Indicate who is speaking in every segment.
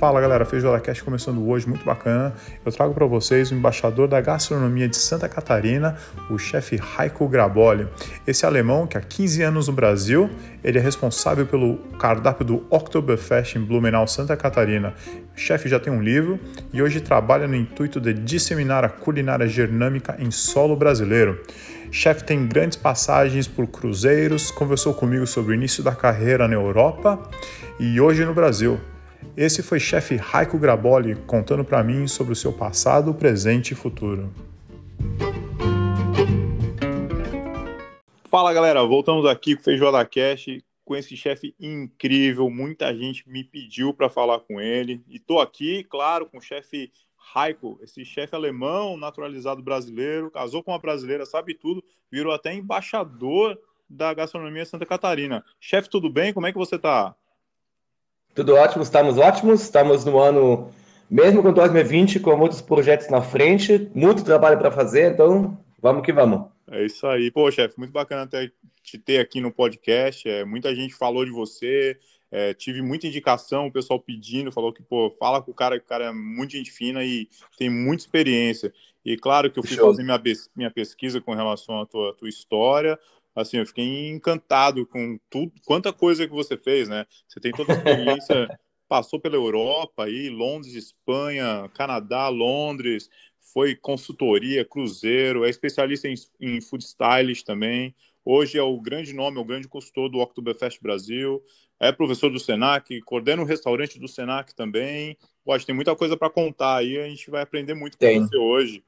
Speaker 1: Fala galera, Feijoada Cast começando hoje, muito bacana. Eu trago para vocês o embaixador da gastronomia de Santa Catarina, o chefe Heiko Graboli. Esse alemão que há 15 anos no Brasil, ele é responsável pelo cardápio do Oktoberfest em Blumenau, Santa Catarina. O chefe já tem um livro e hoje trabalha no intuito de disseminar a culinária germânica em solo brasileiro. Chefe tem grandes passagens por cruzeiros, conversou comigo sobre o início da carreira na Europa e hoje no Brasil. Esse foi chefe Raico Graboli contando para mim sobre o seu passado, presente e futuro. Fala galera, voltamos aqui com o Feijoada Cash, com esse chefe incrível. Muita gente me pediu para falar com ele e tô aqui, claro, com o chefe Raico, esse chefe alemão naturalizado brasileiro, casou com uma brasileira, sabe tudo, virou até embaixador da gastronomia Santa Catarina. Chefe, tudo bem? Como é que você tá?
Speaker 2: Tudo ótimo, estamos ótimos, estamos no ano, mesmo com 2020, com muitos projetos na frente, muito trabalho para fazer, então vamos que vamos.
Speaker 1: É isso aí. Pô, chefe, muito bacana ter, te ter aqui no podcast. É, muita gente falou de você, é, tive muita indicação, o pessoal pedindo, falou que, pô, fala com o cara, que o cara é muito gente fina e tem muita experiência. E claro que eu fui Show. fazer minha, minha pesquisa com relação à tua, tua história, assim, eu fiquei encantado com tudo, quanta coisa que você fez, né? Você tem toda a experiência, passou pela Europa aí, Londres, Espanha, Canadá, Londres, foi consultoria, cruzeiro, é especialista em, em food stylist também. Hoje é o grande nome, é o grande consultor do Oktoberfest Brasil. É professor do Senac, coordena o restaurante do Senac também. Pode tem muita coisa para contar aí, a gente vai aprender muito com você hoje,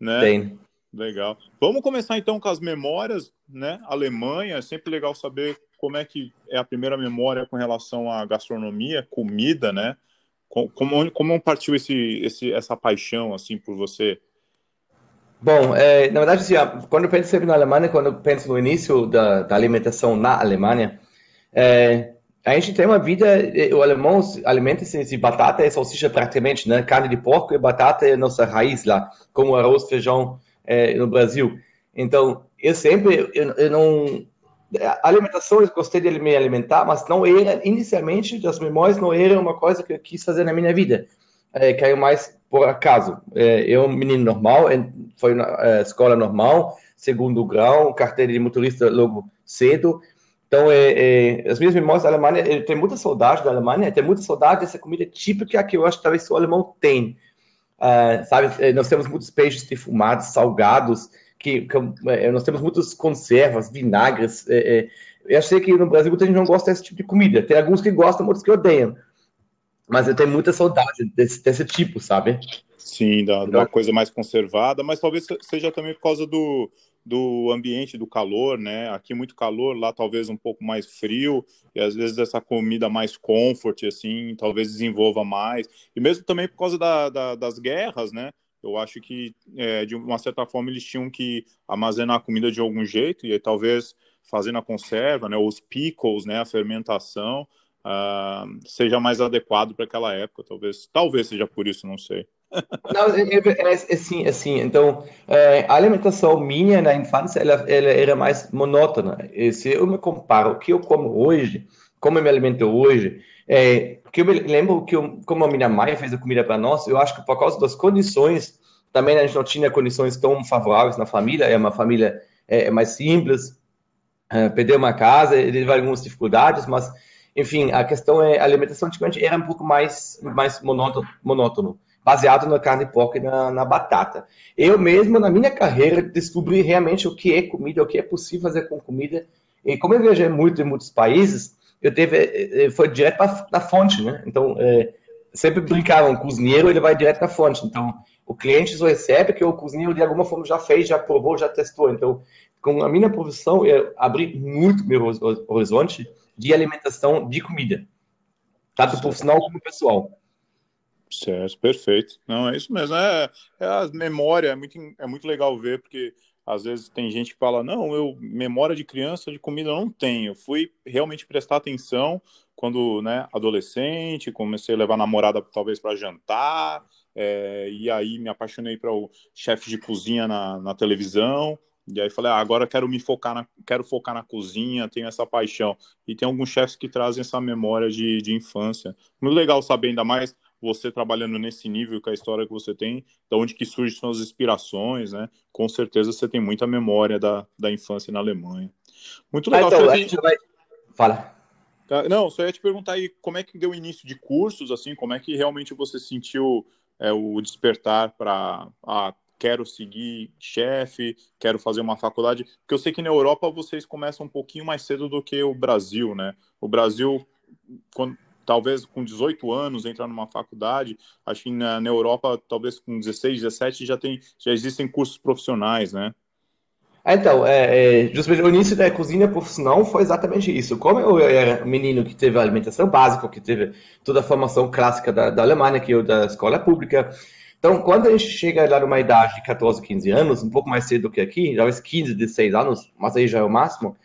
Speaker 1: né?
Speaker 2: Tem.
Speaker 1: Legal. Vamos começar então com as memórias, né? Alemanha, é sempre legal saber como é que é a primeira memória com relação à gastronomia, comida, né? Como, como partiu esse, esse, essa paixão assim por você?
Speaker 2: Bom, é, na verdade, assim, quando eu penso na Alemanha, quando eu penso no início da, da alimentação na Alemanha, é, a gente tem uma vida, o alemão alimenta-se de batata e salsicha praticamente, né? Carne de porco e batata é nossa raiz lá, como arroz, feijão, é, no Brasil. Então, eu sempre, eu, eu, não. A alimentação, eu gostei de me alimentar, mas não era, inicialmente, das memórias, não era uma coisa que eu quis fazer na minha vida. É, caiu mais por acaso. É, eu, menino normal, foi na é, escola normal, segundo grau, carteira de motorista logo cedo. Então, é, é, as minhas memórias da Alemanha, eu tenho muita saudade da Alemanha, tenho muita saudade dessa comida típica que eu acho que talvez só o alemão tem. Uh, sabe, eh, nós temos muitos peixes defumados, salgados, que, que uh, nós temos muitas conservas, vinagres. Uh, eu sei que no Brasil muita gente não gosta desse tipo de comida. Tem alguns que gostam, outros que odeiam. Mas eu tenho muita saudade desse, desse tipo, sabe?
Speaker 1: Sim, da, da coisa mais conservada, mas talvez seja também por causa do, do ambiente, do calor, né? Aqui muito calor, lá talvez um pouco mais frio, e às vezes essa comida mais comfort, assim, talvez desenvolva mais. E mesmo também por causa da, da, das guerras, né? Eu acho que, é, de uma certa forma, eles tinham que armazenar a comida de algum jeito, e talvez fazendo a conserva, né? Os pickles, né? A fermentação, uh, seja mais adequado para aquela época, talvez. Talvez seja por isso, não sei.
Speaker 2: Não, é, é, assim. Então, é, a alimentação minha na infância, ela, ela, era mais monótona. E se eu me comparo o que eu como hoje, como eu me alimento hoje, é, que eu me lembro que eu, como a minha mãe fez a comida para nós, eu acho que por causa das condições, também a gente não tinha condições tão favoráveis na família, é uma família é, mais simples, é, perdeu uma casa, teve algumas dificuldades, mas, enfim, a questão é, a alimentação antigamente era um pouco mais, mais monótono, monótono baseado na carne de porco e na, na, batata. Eu mesmo, na minha carreira, descobri realmente o que é comida, o que é possível fazer com comida. E como eu viajei muito em muitos países, eu teve, eh, eh, foi direto na fonte, né? Então, é, sempre brincavam, o cozinheiro ele vai direto na fonte. Então, o cliente só recebe que o cozinheiro de alguma forma já fez, já provou, já testou. Então, com a minha profissão, eu abri muito meu horizonte de alimentação de comida, tanto profissional como pessoal.
Speaker 1: Certo, perfeito. Não, é isso mesmo. É, é a memória, é muito, é muito legal ver, porque às vezes tem gente que fala, não, eu memória de criança de comida eu não tenho. Fui realmente prestar atenção quando, né, adolescente, comecei a levar a namorada talvez para jantar, é, e aí me apaixonei para o chefe de cozinha na, na televisão. E aí falei, ah, agora quero me focar na, quero focar na cozinha, tenho essa paixão. E tem alguns chefes que trazem essa memória de, de infância. Muito legal saber ainda mais você trabalhando nesse nível com a história que você tem, de onde que surgem suas inspirações, né? Com certeza você tem muita memória da, da infância na Alemanha. Muito legal. Ah, então, a gente vai...
Speaker 2: Fala.
Speaker 1: Tá, não, só ia te perguntar aí como é que deu o início de cursos, assim, como é que realmente você sentiu é, o despertar para ah, quero seguir chefe, quero fazer uma faculdade, porque eu sei que na Europa vocês começam um pouquinho mais cedo do que o Brasil, né? O Brasil, quando, talvez com 18 anos entrar numa faculdade, acho que na, na Europa, talvez com 16, 17 já tem, já existem cursos profissionais, né?
Speaker 2: Então, é, é, justamente o início da cozinha profissional foi exatamente isso. Como eu era um menino que teve a alimentação básica, que teve toda a formação clássica da, da Alemanha, que eu da escola pública, então, quando a gente chega lá numa idade de 14, 15 anos, um pouco mais cedo do que aqui, talvez 15, 16 anos, mas aí já é o máximo,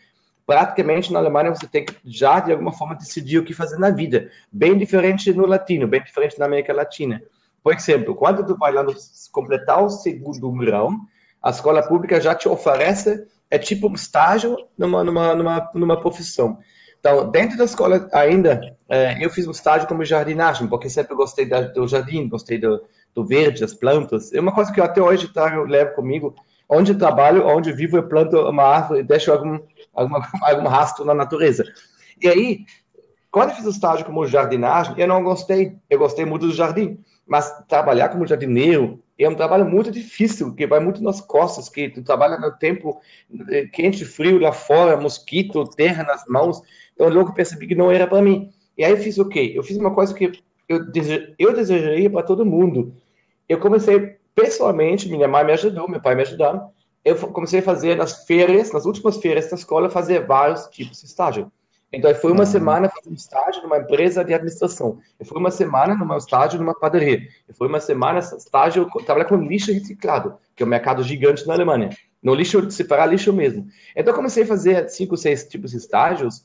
Speaker 2: praticamente na Alemanha você tem que já, de alguma forma, decidir o que fazer na vida. Bem diferente no latino, bem diferente na América Latina. Por exemplo, quando tu vai lá no, completar o segundo grau, a escola pública já te oferece, é tipo um estágio numa, numa, numa, numa profissão. Então, dentro da escola ainda, é, eu fiz um estágio como jardinagem, porque sempre gostei da, do jardim, gostei do, do verde, as plantas. É uma coisa que eu até hoje trago, levo comigo. Onde eu trabalho, onde eu vivo, eu planto uma árvore e deixo algum, alguma, algum rastro na natureza. E aí, quando eu fiz o estágio como jardinagem, eu não gostei. Eu gostei muito do jardim. Mas trabalhar como jardineiro é um trabalho muito difícil, que vai muito nas costas, que tu trabalha no tempo eh, quente, frio lá fora, mosquito, terra nas mãos. Então, logo percebi que não era para mim. E aí fiz o quê? Eu fiz uma coisa que eu, dese, eu desejaria para todo mundo. Eu comecei pessoalmente, minha mãe me ajudou, meu pai me ajudou. Eu comecei a fazer nas férias, nas últimas férias da escola, fazer vários tipos de estágio. Então, eu fui uma uhum. semana fazer um estágio numa empresa de administração. Eu fui uma semana numa estágio numa padaria. Eu fui uma semana estágio trabalhar com lixo reciclado, que é um mercado gigante na Alemanha. No lixo, separar lixo mesmo. Então, eu comecei a fazer cinco, seis tipos de estágios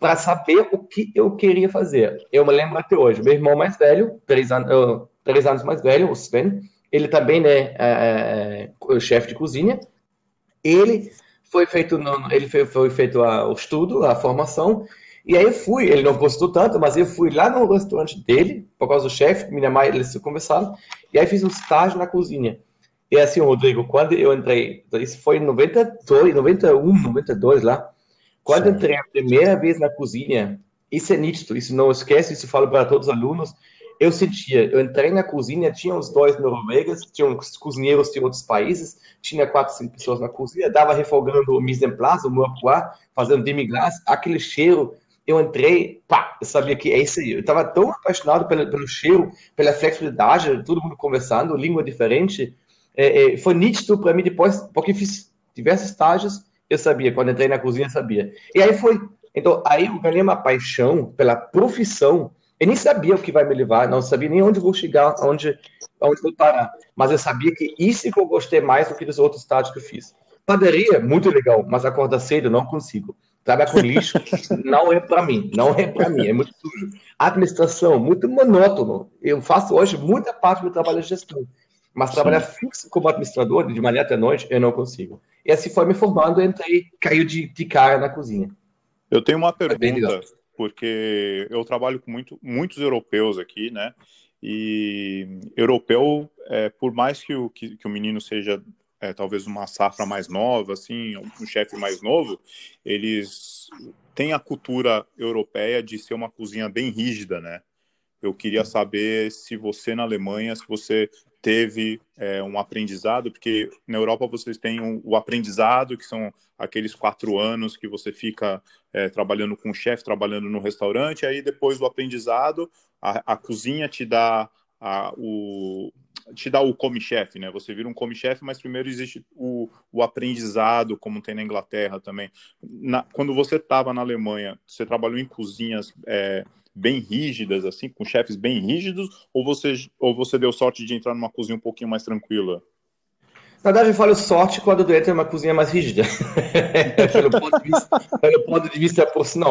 Speaker 2: para saber o que eu queria fazer. Eu me lembro até hoje, meu irmão mais velho, três, uh, três anos mais velho, o Sven, ele também né, é, é, é chefe de cozinha. Ele foi feito, no, ele foi, foi feito a, o estudo, a formação, e aí eu fui, ele não gostou tanto, mas eu fui lá no restaurante dele, por causa do chefe, minha mãe, eles conversaram, e aí fiz um estágio na cozinha. E assim, Rodrigo, quando eu entrei, isso foi em 92, 91, 92 lá, quando Sim. entrei a primeira vez na cozinha, isso é nítido, isso não esquece, isso falo para todos os alunos. Eu sentia, eu entrei na cozinha, tinha os dois noruegas, tinha os cozinheiros de outros países, tinha quatro, cinco pessoas na cozinha, dava refogando o mise en place, o moapois, fazendo demi-glace, aquele cheiro, eu entrei, pá, eu sabia que é isso aí. Eu estava tão apaixonado pelo, pelo cheiro, pela flexibilidade, todo mundo conversando, língua diferente. É, é, foi nítido para mim depois, porque fiz diversos estágios, eu sabia. Quando entrei na cozinha, eu sabia. E aí foi. Então, aí eu ganhei uma paixão pela profissão. Eu nem sabia o que vai me levar, não sabia nem onde vou chegar, onde, onde vou parar. Mas eu sabia que isso que eu gostei mais do que dos outros estágios que eu fiz. Padaria, muito legal, mas acordar cedo não consigo. Trabalhar com lixo não é para mim, não é para mim, é muito sujo. Administração, muito monótono. Eu faço hoje muita parte do trabalho de gestão. Mas trabalhar fixo como administrador, de manhã até noite, eu não consigo. E assim foi me formando, entrei, caiu de, de cara na cozinha.
Speaker 1: Eu tenho uma pergunta, porque eu trabalho com muito, muitos europeus aqui, né? E europeu, é, por mais que o, que, que o menino seja é, talvez uma safra mais nova, assim, um chefe mais novo, eles têm a cultura europeia de ser uma cozinha bem rígida, né? Eu queria saber se você na Alemanha, se você teve é, um aprendizado, porque na Europa vocês têm um, o aprendizado, que são aqueles quatro anos que você fica é, trabalhando com o chefe, trabalhando no restaurante, aí depois do aprendizado, a, a cozinha te dá a, o te dá o come-chefe, né? Você vira um come-chefe, mas primeiro existe o, o aprendizado, como tem na Inglaterra também. Na, quando você estava na Alemanha, você trabalhou em cozinhas é, bem rígidas, assim, com chefes bem rígidos, ou você, ou você deu sorte de entrar numa cozinha um pouquinho mais tranquila?
Speaker 2: Na verdade, eu falo sorte quando eu entro em uma cozinha mais rígida. pelo, ponto de vista, pelo ponto de vista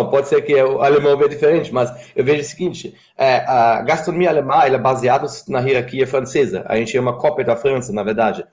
Speaker 2: pode ser que o alemão veja diferente, mas eu vejo o seguinte: é, a gastronomia alemã é baseada na hierarquia francesa. A gente é uma cópia da França, na verdade.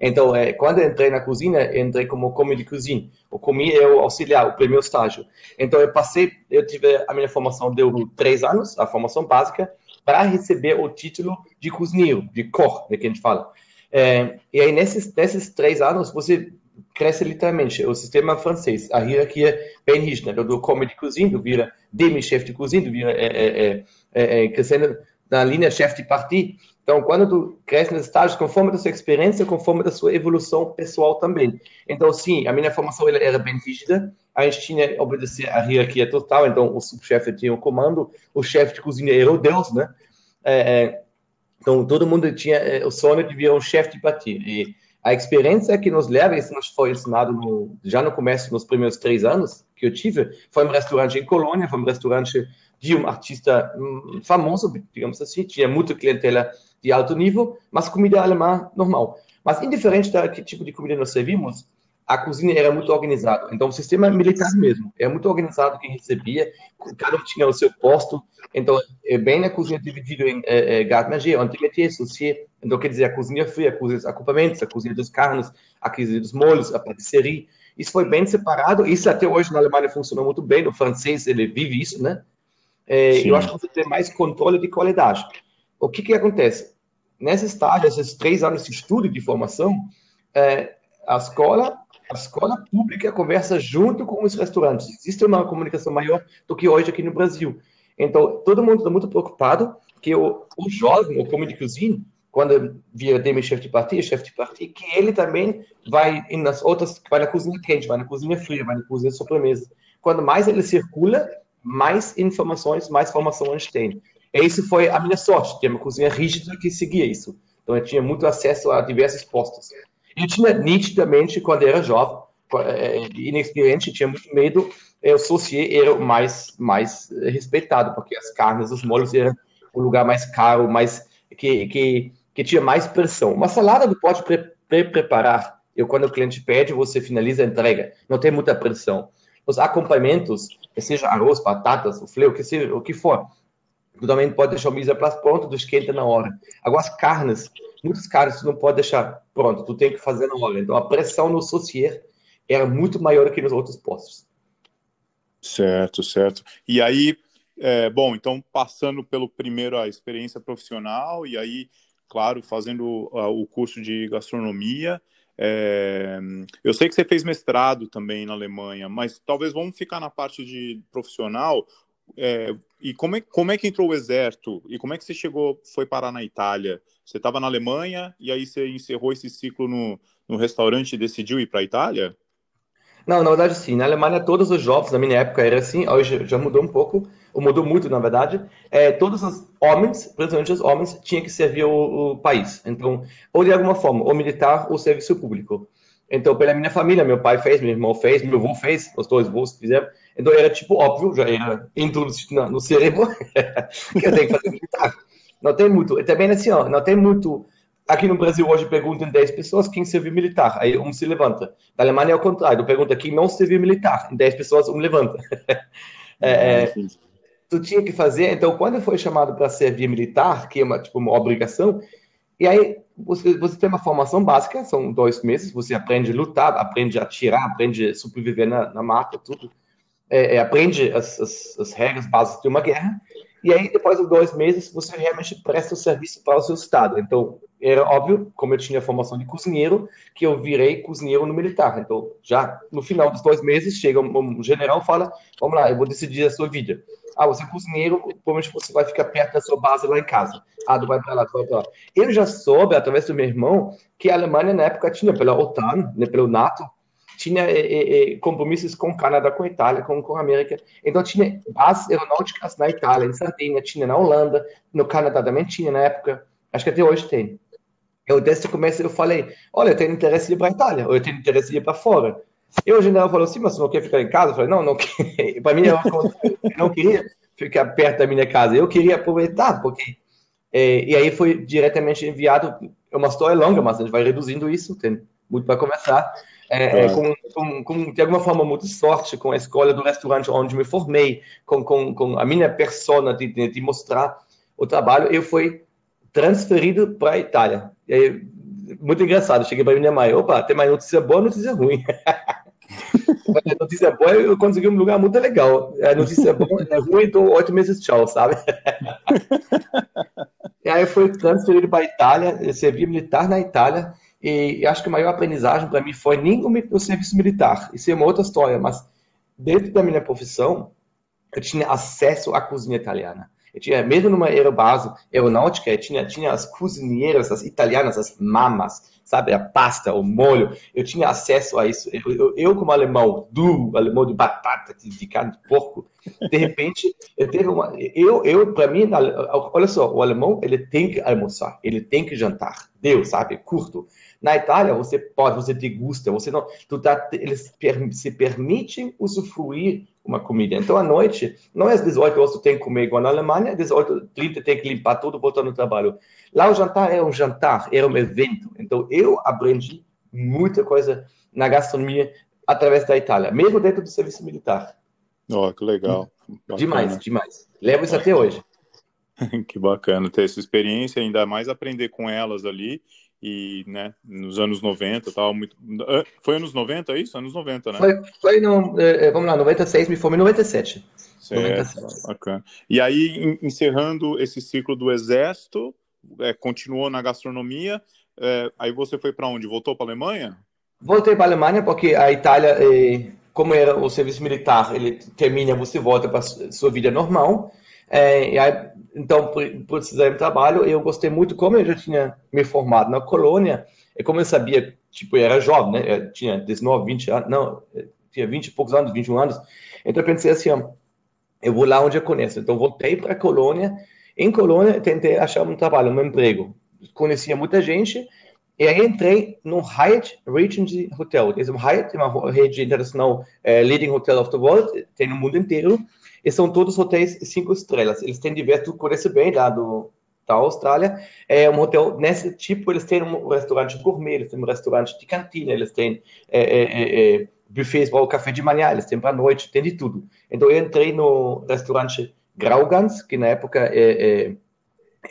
Speaker 2: Então, é, quando entrei na cozinha, entrei como commis de cozinha. O commis é o auxiliar, o primeiro estágio. Então, eu passei, eu tive a minha formação deu três anos, a formação básica. para receber o título de cozinheiro, de cor, né, que a gente fala. É, e aí, nesses, nesses três anos, você cresce literalmente. O sistema francês, a hierarquia é bem rígida. Né? Do come de cozinha, do vira demi-chefe de cozinha, do vira é, é, é, é crescendo na linha chefe de parti. Então, quando tu cresce nos estágios, conforme da sua experiência, conforme da sua evolução pessoal também. Então, sim, a minha formação ela era bem rígida. A gente tinha obedecer a hierarquia total. Então, o subchefe tinha o comando, o chefe de cozinha era o Deus, né? É, então, todo mundo tinha o sonho de virar um chefe de parti. E a experiência que nos leva, isso nos foi ensinado no, já no começo, nos primeiros três anos que eu tive, foi um restaurante em Colônia, foi um restaurante de um artista hum, famoso, digamos assim, tinha muita clientela de alto nível, mas comida alemã normal. Mas indiferente da que tipo de comida nós servimos, a cozinha era muito organizada. Então, o sistema militar mesmo, era muito organizado quem recebia, cada um tinha o seu posto. Então, é bem na cozinha dividida em é, é, antimétier, saucier. Então, quer dizer, a cozinha fria, a cozinha dos acompanhamentos, a cozinha dos carnes, a cozinha dos molhos, a patisserie. Isso foi bem separado. Isso até hoje na Alemanha funcionou muito bem. No francês, ele vive isso, né? É, eu acho que você tem mais controle de qualidade. O que que acontece? Nessa estágio, esses três anos de estudo e de formação, é, a escola a escola pública conversa junto com os restaurantes. Existe uma comunicação maior do que hoje aqui no Brasil. Então, todo mundo está muito preocupado que o, o jovem, o comité de cozinha, quando vira demi-chefe de parti, chefe de parti, que ele também vai nas outras, vai na cozinha quente, vai na cozinha fria, vai na cozinha de sobremesa. Quando mais ele circula, mais informações, mais formação a gente tem. E isso foi a minha sorte, ter uma cozinha rígida que seguia isso. Então, eu tinha muito acesso a diversos postos. Eu tinha nitidamente, quando era jovem, é, é, inexperiente, tinha muito medo, o saucier era o mais, mais respeitado, porque as carnes, os molhos eram o lugar mais caro, mais que, que, que tinha mais pressão. Uma salada tu pode pre, pre preparar. Eu, quando o cliente pede, você finaliza a entrega. Não tem muita pressão. Os acompanhamentos, seja arroz, batatas, o fleu, que, seja, o que for, tu também pode deixar o mise pronto, tu esquenta na hora. Agora, as carnes, muitos caras tu não pode deixar pronto, tu tem que fazer na hora. Então a pressão no socier era muito maior que nos outros postos.
Speaker 1: Certo, certo. E aí, é, bom, então passando pelo primeiro a experiência profissional e aí, claro, fazendo uh, o curso de gastronomia. É, eu sei que você fez mestrado também na Alemanha, mas talvez vamos ficar na parte de profissional. É, e como é, como é que entrou o exército? E como é que você chegou, foi parar na Itália? Você estava na Alemanha e aí você encerrou esse ciclo no, no restaurante e decidiu ir para a Itália?
Speaker 2: Não, na verdade sim. Na Alemanha, todos os jovens, na minha época era assim, hoje já mudou um pouco, ou mudou muito, na verdade. É, todos os homens, principalmente os homens, tinham que servir o, o país. Então, ou de alguma forma, ou militar ou serviço público. Então, pela minha família, meu pai fez, meu irmão fez, meu avô fez, os dois avós fizeram. Então, era tipo óbvio, já era introduzido no cérebro que eu tenho que fazer militar. Não tem muito, também assim, ó, não tem muito. Aqui no Brasil hoje perguntam 10 pessoas quem serviu militar, aí um se levanta. Na Alemanha é o contrário, pergunta quem não serviu militar, 10 pessoas um levanta. é, é, tu tinha que fazer, então quando foi chamado para servir militar, que é uma, tipo, uma obrigação, e aí você, você tem uma formação básica, são dois meses, você aprende a lutar, aprende a atirar, aprende a sobreviver na, na mata, tudo. É, é, aprende as, as, as, regras básicas de uma guerra, e aí depois de dois meses você realmente presta o serviço para o seu estado. Então, era óbvio, como eu tinha formação de cozinheiro, que eu virei cozinheiro no militar. Então, já no final dos dois meses, chega um, general e fala, vamos lá, eu vou decidir a sua vida. Ah, você é cozinheiro, provavelmente você vai ficar perto da sua base lá em casa. Ah, tu vai para lá, tu vai para lá. Eu já soube, através do meu irmão, que a Alemanha na época tinha, pela OTAN, né, pelo NATO, tinha é, é, compromissos com o Canadá, com a Itália, com, com a América. Então tinha bases aeronáuticas na Itália, em Sardinha, tinha na Holanda, no Canadá também tinha na época. Acho que até hoje tem. Eu desde o começo eu falei, olha, eu tenho interesse de ir para a Itália, ou eu tenho interesse de ir para fora. E o general falou assim, mas você não quer ficar em casa? Eu falei, não, não Para mim, eu não queria ficar perto da minha casa. Eu queria aproveitar, porque... E aí foi diretamente enviado, é uma história longa, mas a gente vai reduzindo isso, tem muito para começar. É, é, com, com, com, de alguma forma, muito sorte com a escola do restaurante onde me formei, com, com, com a minha persona de, de, de mostrar o trabalho, eu fui transferido para a Itália. Aí, muito engraçado, cheguei para minha mãe, opa, tem mais notícia boa notícia ruim. a notícia boa é eu consegui um lugar muito legal. A notícia boa é ruim, então oito meses tchau, sabe? e aí eu fui transferido para a Itália, servi militar na Itália, e acho que a maior aprendizagem para mim foi nem o serviço militar. Isso é uma outra história, mas dentro da minha profissão, eu tinha acesso à cozinha italiana. Eu tinha, mesmo numa aerobase aeronáutica, eu tinha, tinha as cozinheiras, as italianas, as mamas, sabe, a pasta, o molho. Eu tinha acesso a isso. Eu, eu, eu como alemão duro, alemão de batata, de, de, carne de porco, de repente, eu teve uma. Eu, eu para mim, olha só, o alemão, ele tem que almoçar, ele tem que jantar. Deus, sabe, curto. Na Itália, você pode, você degusta, você não, tu tá, eles se permitem usufruir uma comida. Então, à noite, não é às 18 horas tu tem que comer igual na Alemanha, às 18 30 tem que limpar tudo, voltar no trabalho. Lá o jantar era um jantar, era um evento. Então, eu aprendi muita coisa na gastronomia através da Itália, mesmo dentro do serviço militar.
Speaker 1: Oh, que legal.
Speaker 2: Bacana. Demais, demais. Levo isso até hoje.
Speaker 1: que bacana ter essa experiência, ainda mais aprender com elas ali e, né, nos anos 90 tal, muito... Foi anos 90 é isso? Anos 90, né?
Speaker 2: Foi, foi no, eh, vamos lá, 96, me formei em 97.
Speaker 1: Certo, 97. bacana. E aí, encerrando esse ciclo do Exército, é, continuou na gastronomia, é, aí você foi para onde? Voltou para a Alemanha?
Speaker 2: Voltei para a Alemanha porque a Itália, eh, como era o serviço militar, ele termina, você volta para sua vida normal, é, aí, então, precisar de trabalho, eu gostei muito, como eu já tinha me formado na colônia, e como eu sabia, tipo, eu era jovem, né? Eu tinha 19, 20 anos, não, tinha 20 e poucos anos, 21 anos. Então eu pensei assim, ó, eu vou lá onde eu conheço. Então voltei para a colônia. Em colônia, tentei achar um trabalho, um emprego. Conhecia muita gente. E aí entrei no Hyatt Regency Hotel. Esse Hyatt é uma rede internacional, é, leading hotel of the world, tem no mundo inteiro. E são todos hotéis cinco estrelas. Eles têm diversos, tu conhece bem lá do, da Austrália. É um hotel nesse tipo, eles têm um restaurante gourmet, eles têm um restaurante de cantina, eles têm é, é, é, é buffets para o café de manhã, eles têm para a noite, tem de tudo. Então eu entrei no restaurante Graugans, que na época é, é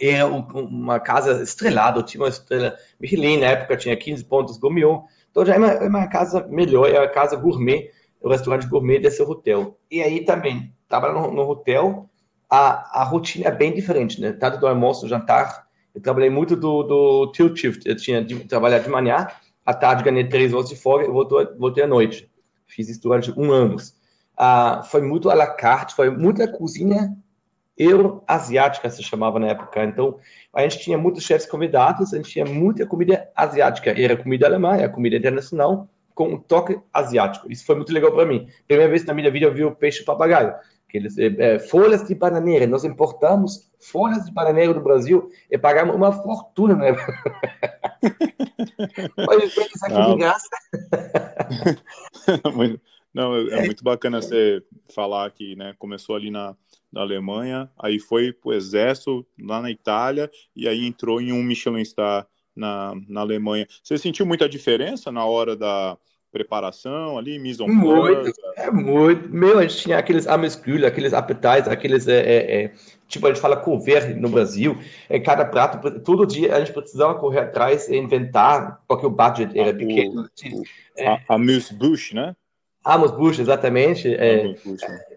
Speaker 2: era uma casa estrelada, tinha uma estrela Michelin, na época tinha 15 pontos Gourmet. Então já é uma, é uma casa melhor, é uma casa gourmet, o restaurante gourmet desse hotel. E aí também trabalhar no, no hotel, a, a rotina é bem diferente, né? Tanto do almoço, jantar. Eu trabalhei muito do, do tilt shift. Eu tinha de trabalhar de manhã, à tarde ganhei três horas de folga e voltei, voltei à noite. Fiz isso durante um ano. Ah, foi muito à la carte, foi muita cozinha euroasiática, se chamava na época. Então, a gente tinha muitos chefes convidados, a gente tinha muita comida asiática. Era comida alemã, era comida internacional, com um toque asiático. Isso foi muito legal para mim. Primeira vez na minha vida eu vi o peixe papagaio aqueles é, folhas de bananeira. Nós importamos folhas de bananeira do Brasil e pagamos uma fortuna, né? Ver isso aqui de graça.
Speaker 1: Não, é, é, muito bacana você falar que né, começou ali na, na Alemanha, aí foi para o Exército lá na Itália e aí entrou em um Michelin Star na, na Alemanha. Você sentiu muita diferença na hora da, preparação ali, mise en
Speaker 2: Muito, é muito. Meu, a gente tinha aqueles amescule, aqueles appetites, aqueles, é, é, é, tipo, a gente fala couvert no Brasil, é, cada prato, todo dia a gente precisava correr atrás e inventar, porque o budget era ah, pequeno.
Speaker 1: O, é, a amuse-bouche, né?
Speaker 2: Amuse-bouche, exatamente. É, né?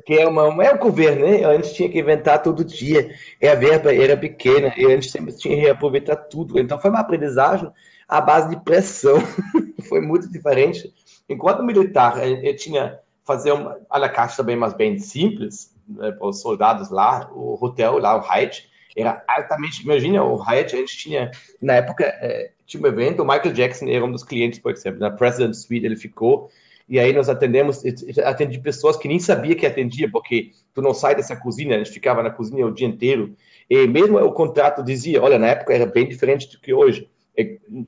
Speaker 2: que é, uma, é um couvert, né? A gente tinha que inventar todo dia, e a verba era pequena, e a gente sempre tinha que reaproveitar tudo. Então foi uma aprendizagem à base de pressão. foi muito diferente Enquanto militar, ele tinha fazer uma à la carte também, mas bem simples, né, para os soldados lá, o hotel lá, o Hyatt, era altamente, imagina, o Hyatt, a gente tinha, na época, é, tinha um evento, o Michael Jackson era um dos clientes, por exemplo, na President Suite ele ficou, e aí nós atendemos, atendi pessoas que nem sabia que atendia, porque tu não sai dessa cozinha, a gente ficava na cozinha o dia inteiro, e mesmo o contrato dizia, olha, na época era bem diferente do que hoje,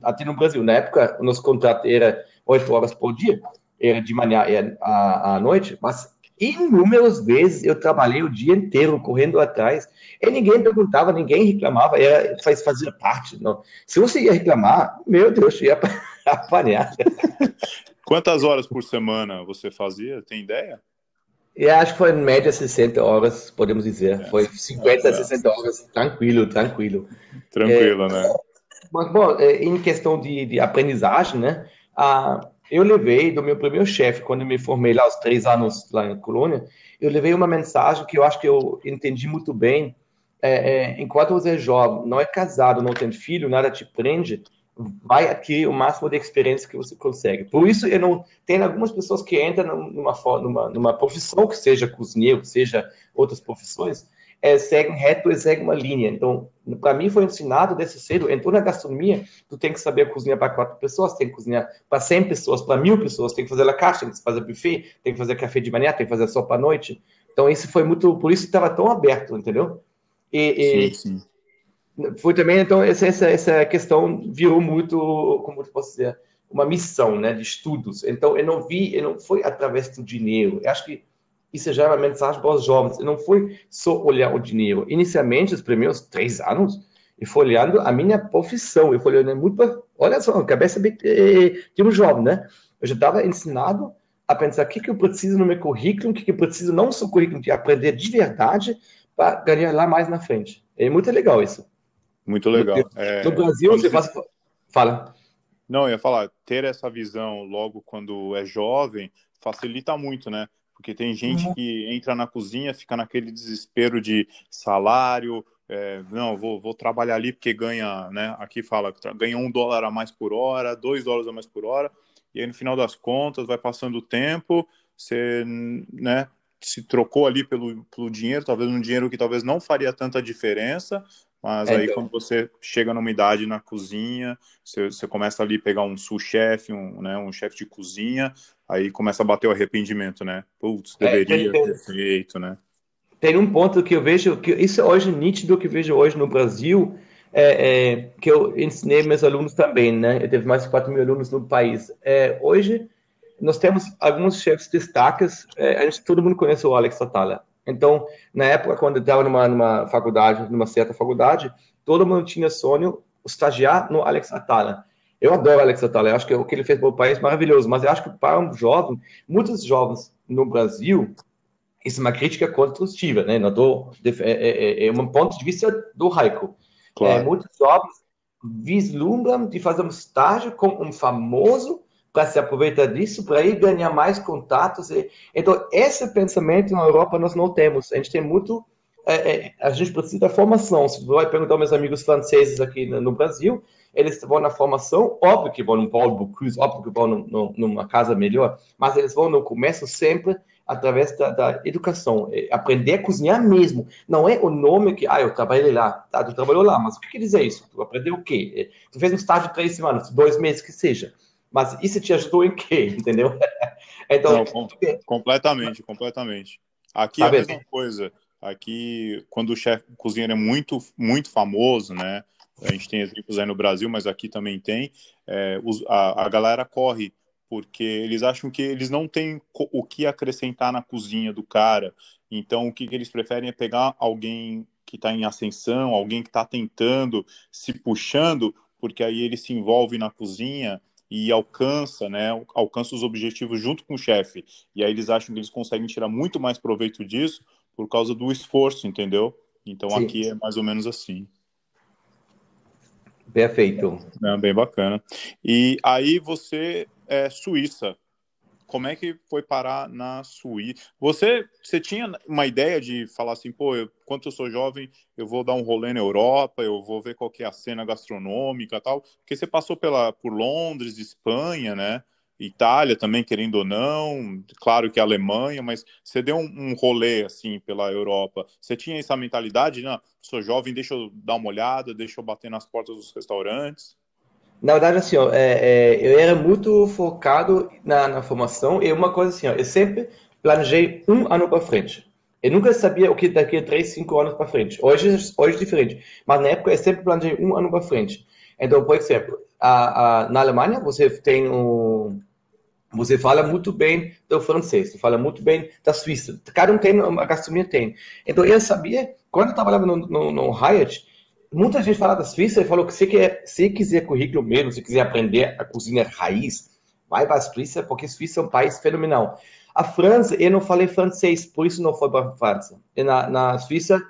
Speaker 2: até no Brasil, na época o nosso contrato era oito horas por dia, era de manhã e à, à noite, mas inúmeras vezes eu trabalhei o dia inteiro correndo atrás e ninguém perguntava, ninguém reclamava, era, faz, fazia parte. Não. Se você ia reclamar, meu Deus, ia apanhar.
Speaker 1: Quantas horas por semana você fazia? Tem ideia?
Speaker 2: Eu acho que foi em média 60 horas, podemos dizer. É. Foi 50, é. 60 horas, tranquilo, tranquilo.
Speaker 1: Tranquilo, é, né?
Speaker 2: Mas, bom, é, em questão de, de aprendizagem, né? Ah, eu levei do meu primeiro chefe, quando me formei lá, aos três anos lá em Colônia, eu levei uma mensagem que eu acho que eu entendi muito bem. É, é, enquanto você é jovem, não é casado, não tem filho, nada te prende, vai adquirir o máximo de experiência que você consegue. Por isso, eu não tem algumas pessoas que entram numa, numa, numa profissão que seja cozinheiro, que seja outras profissões, é, seguem reto e seguem uma linha. Então, para mim foi ensinado desse cedo, entrou na gastronomia, tu tem que saber cozinhar para quatro pessoas, tem que cozinhar para 100 pessoas, para mil pessoas, tem que fazer a caixa, tem que fazer buffet, tem que fazer café de manhã, tem que fazer sopa à noite. Então, isso foi muito, por isso estava tão aberto, entendeu? E, sim, sim. foi também, então, essa, essa, essa questão virou muito, como eu posso dizer, uma missão, né, de estudos. Então, eu não vi, eu não foi através do dinheiro. Eu acho que isso já é uma mensagem para os jovens. E não foi só olhar o dinheiro. Inicialmente, os primeiros três anos, eu fui olhando a minha profissão. Eu fui olhando muito. Olha só, a cabeça de um jovem, né? Eu já estava ensinado a pensar o que, que eu preciso no meu currículo, o que, que eu preciso, não só currículo, de aprender de verdade para ganhar lá mais na frente. É muito legal isso.
Speaker 1: Muito legal. No,
Speaker 2: é, no Brasil, você faz. Fala.
Speaker 1: Não, eu ia falar, ter essa visão logo quando é jovem facilita muito, né? Porque tem gente uhum. que entra na cozinha, fica naquele desespero de salário, é, não, vou, vou trabalhar ali porque ganha, né? Aqui fala que ganha um dólar a mais por hora, dois dólares a mais por hora, e aí no final das contas vai passando o tempo, você, né? Se trocou ali pelo, pelo dinheiro, talvez um dinheiro que talvez não faria tanta diferença, mas é, aí, então... quando você chega numa idade na cozinha, você, você começa ali a pegar um sous-chefe, um, né, um chefe de cozinha, aí começa a bater o arrependimento, né? Putz, é, deveria é, ter feito, né?
Speaker 2: Tem um ponto que eu vejo, que isso é hoje nítido que eu vejo hoje no Brasil, é, é, que eu ensinei meus alunos também, né? Eu tive mais de 4 mil alunos no país. É, hoje, nós temos alguns chefes destaques, a gente, todo mundo conhece o Alex Atala. Então, na época, quando eu estava numa, numa faculdade, numa certa faculdade, todo mundo tinha sonho estagiar no Alex Atala. Eu adoro Alex Atala, eu acho que o que ele fez para o país é maravilhoso, mas eu acho que para um jovem, muitos jovens no Brasil, isso é uma crítica construtiva, né? Não tô, é, é, é um ponto de vista do Raico. Claro. É, muitos jovens vislumbram de fazer um estágio com um famoso para se aproveitar disso, para ir ganhar mais contatos. Então, esse pensamento na Europa nós não temos. A gente tem muito. É, é, a gente precisa da formação. Se vai perguntar aos meus amigos franceses aqui no, Brasil, eles vão na formação, óbvio que vão no Paulo Bocuse, óbvio que vão numa casa melhor, mas eles vão no começo sempre através da, da, educação, é, aprender a cozinhar mesmo. Não é o nome que, ah, eu trabalhei lá, tá, tu trabalhou lá, mas o que quer dizer isso? Tu aprendeu o quê? É, tu fez um estágio de três semanas, dois meses que seja. Mas isso te ajudou em quê? Entendeu?
Speaker 1: então, Não, com, completamente, completamente. Aqui é a mesma coisa. Aqui, quando o chefe cozinheiro é muito, muito famoso, né? A gente tem exemplos aí no Brasil, mas aqui também tem. É, os, a, a galera corre porque eles acham que eles não têm o que acrescentar na cozinha do cara. Então, o que, eles preferem é pegar alguém que está em ascensão, alguém que está tentando, se puxando, porque aí ele se envolve na cozinha e alcança, né, alcança os objetivos junto com o chefe. E aí eles acham que eles conseguem tirar muito mais proveito disso por causa do esforço, entendeu? Então Sim. aqui é mais ou menos assim.
Speaker 2: Perfeito.
Speaker 1: É, bem bacana. E aí você é Suíça como é que foi parar na Suíça? Você, você tinha uma ideia de falar assim, pô, eu, quando eu sou jovem, eu vou dar um rolê na Europa, eu vou ver qual que é a cena gastronômica tal, porque você passou pela, por Londres, Espanha, né? Itália também, querendo ou não, claro que a Alemanha, mas você deu um, um rolê assim pela Europa. Você tinha essa mentalidade, não? Sou jovem, deixa eu dar uma olhada, deixa eu bater nas portas dos restaurantes.
Speaker 2: Na verdade, assim, ó, é, é, eu era muito focado na, na, formação e uma coisa assim, ó, eu sempre planejei um ano para frente. Eu nunca sabia o que daqui a três, cinco anos para frente. Hoje, hoje é diferente, mas na época eu sempre planejei um ano para frente. Então, por exemplo, a, a, na Alemanha você tem um, você fala muito bem do francês, você fala muito bem da Suíça. Cada um tem, a gastronomia tem. Então eu sabia, quando eu trabalhava no, no, no Hyatt, muita gente fala da Suíça e falou que se, quer, se quiser currículo mesmo, se quiser aprender a cozinha raiz, vai para a Suíça, porque a Suíça é um país fenomenal. A França, eu não falei francês, por isso não foi para a França. Na, na Suíça,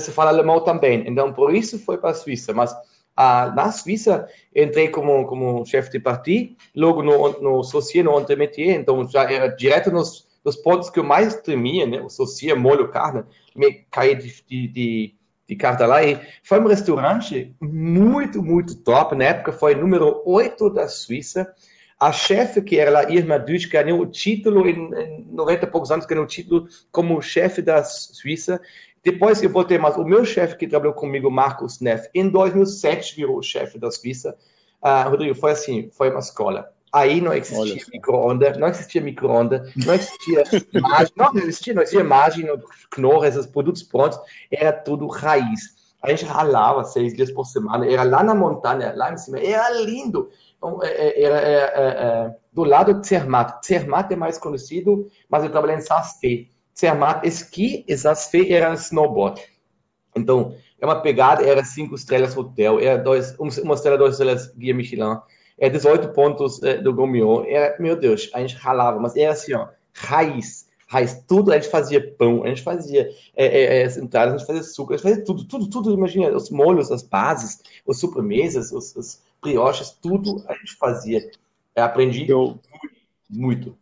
Speaker 2: se fala alemão também, então por isso foi para a Suíça. Mas Ah, na Suíça, entrei como, como chefe de parti, logo no, no associé, no entremetier, então já era direto nos, nos pontos que eu mais temia, né? O associé, molho, carne, me caí de, de, de, de carta lá. E foi um restaurante muito, muito top. Na época foi número 8 da Suíça. A chefe, que era lá, Irma Duch, ganhou o título em, em 90 e poucos anos, ganhou o título como chefe da Suíça. Depois eu voltei mais, o meu chefe que trabalhou comigo, Marcos Neff, em 2007 virou o chefe da Suíça. Uh, Rodrigo, foi assim, foi uma escola. Aí não existia micro-ondas, não existia micro-ondas, não existia imagem, não existia, não existia imagem, Knorr, esses produtos prontos, era tudo raiz. A gente ralava seis dias por semana, era lá na montanha, lá em cima, era lindo. Então, é, é, era, era, era, era do lado de Zermatt. Zermatt é mais conhecido, mas eu trabalhei em Sasté. Zermatt esqui e Sasfé era snowboard. Então, é uma pegada, era cinco estrelas hotel, era dois, uma estrela, duas estrelas guia Michelin, é 18 pontos é, do Gourmillon, era, meu Deus, a gente ralava, mas era assim, ó, raiz, raiz, tudo, a gente fazia pão, a gente fazia é, é, é entradas, a gente fazia suco, a gente fazia tudo, tudo, tudo, imagina, os molhos, as bases, as sobremesas, os, os brioches, tudo a gente fazia. Eu aprendi eu, muito.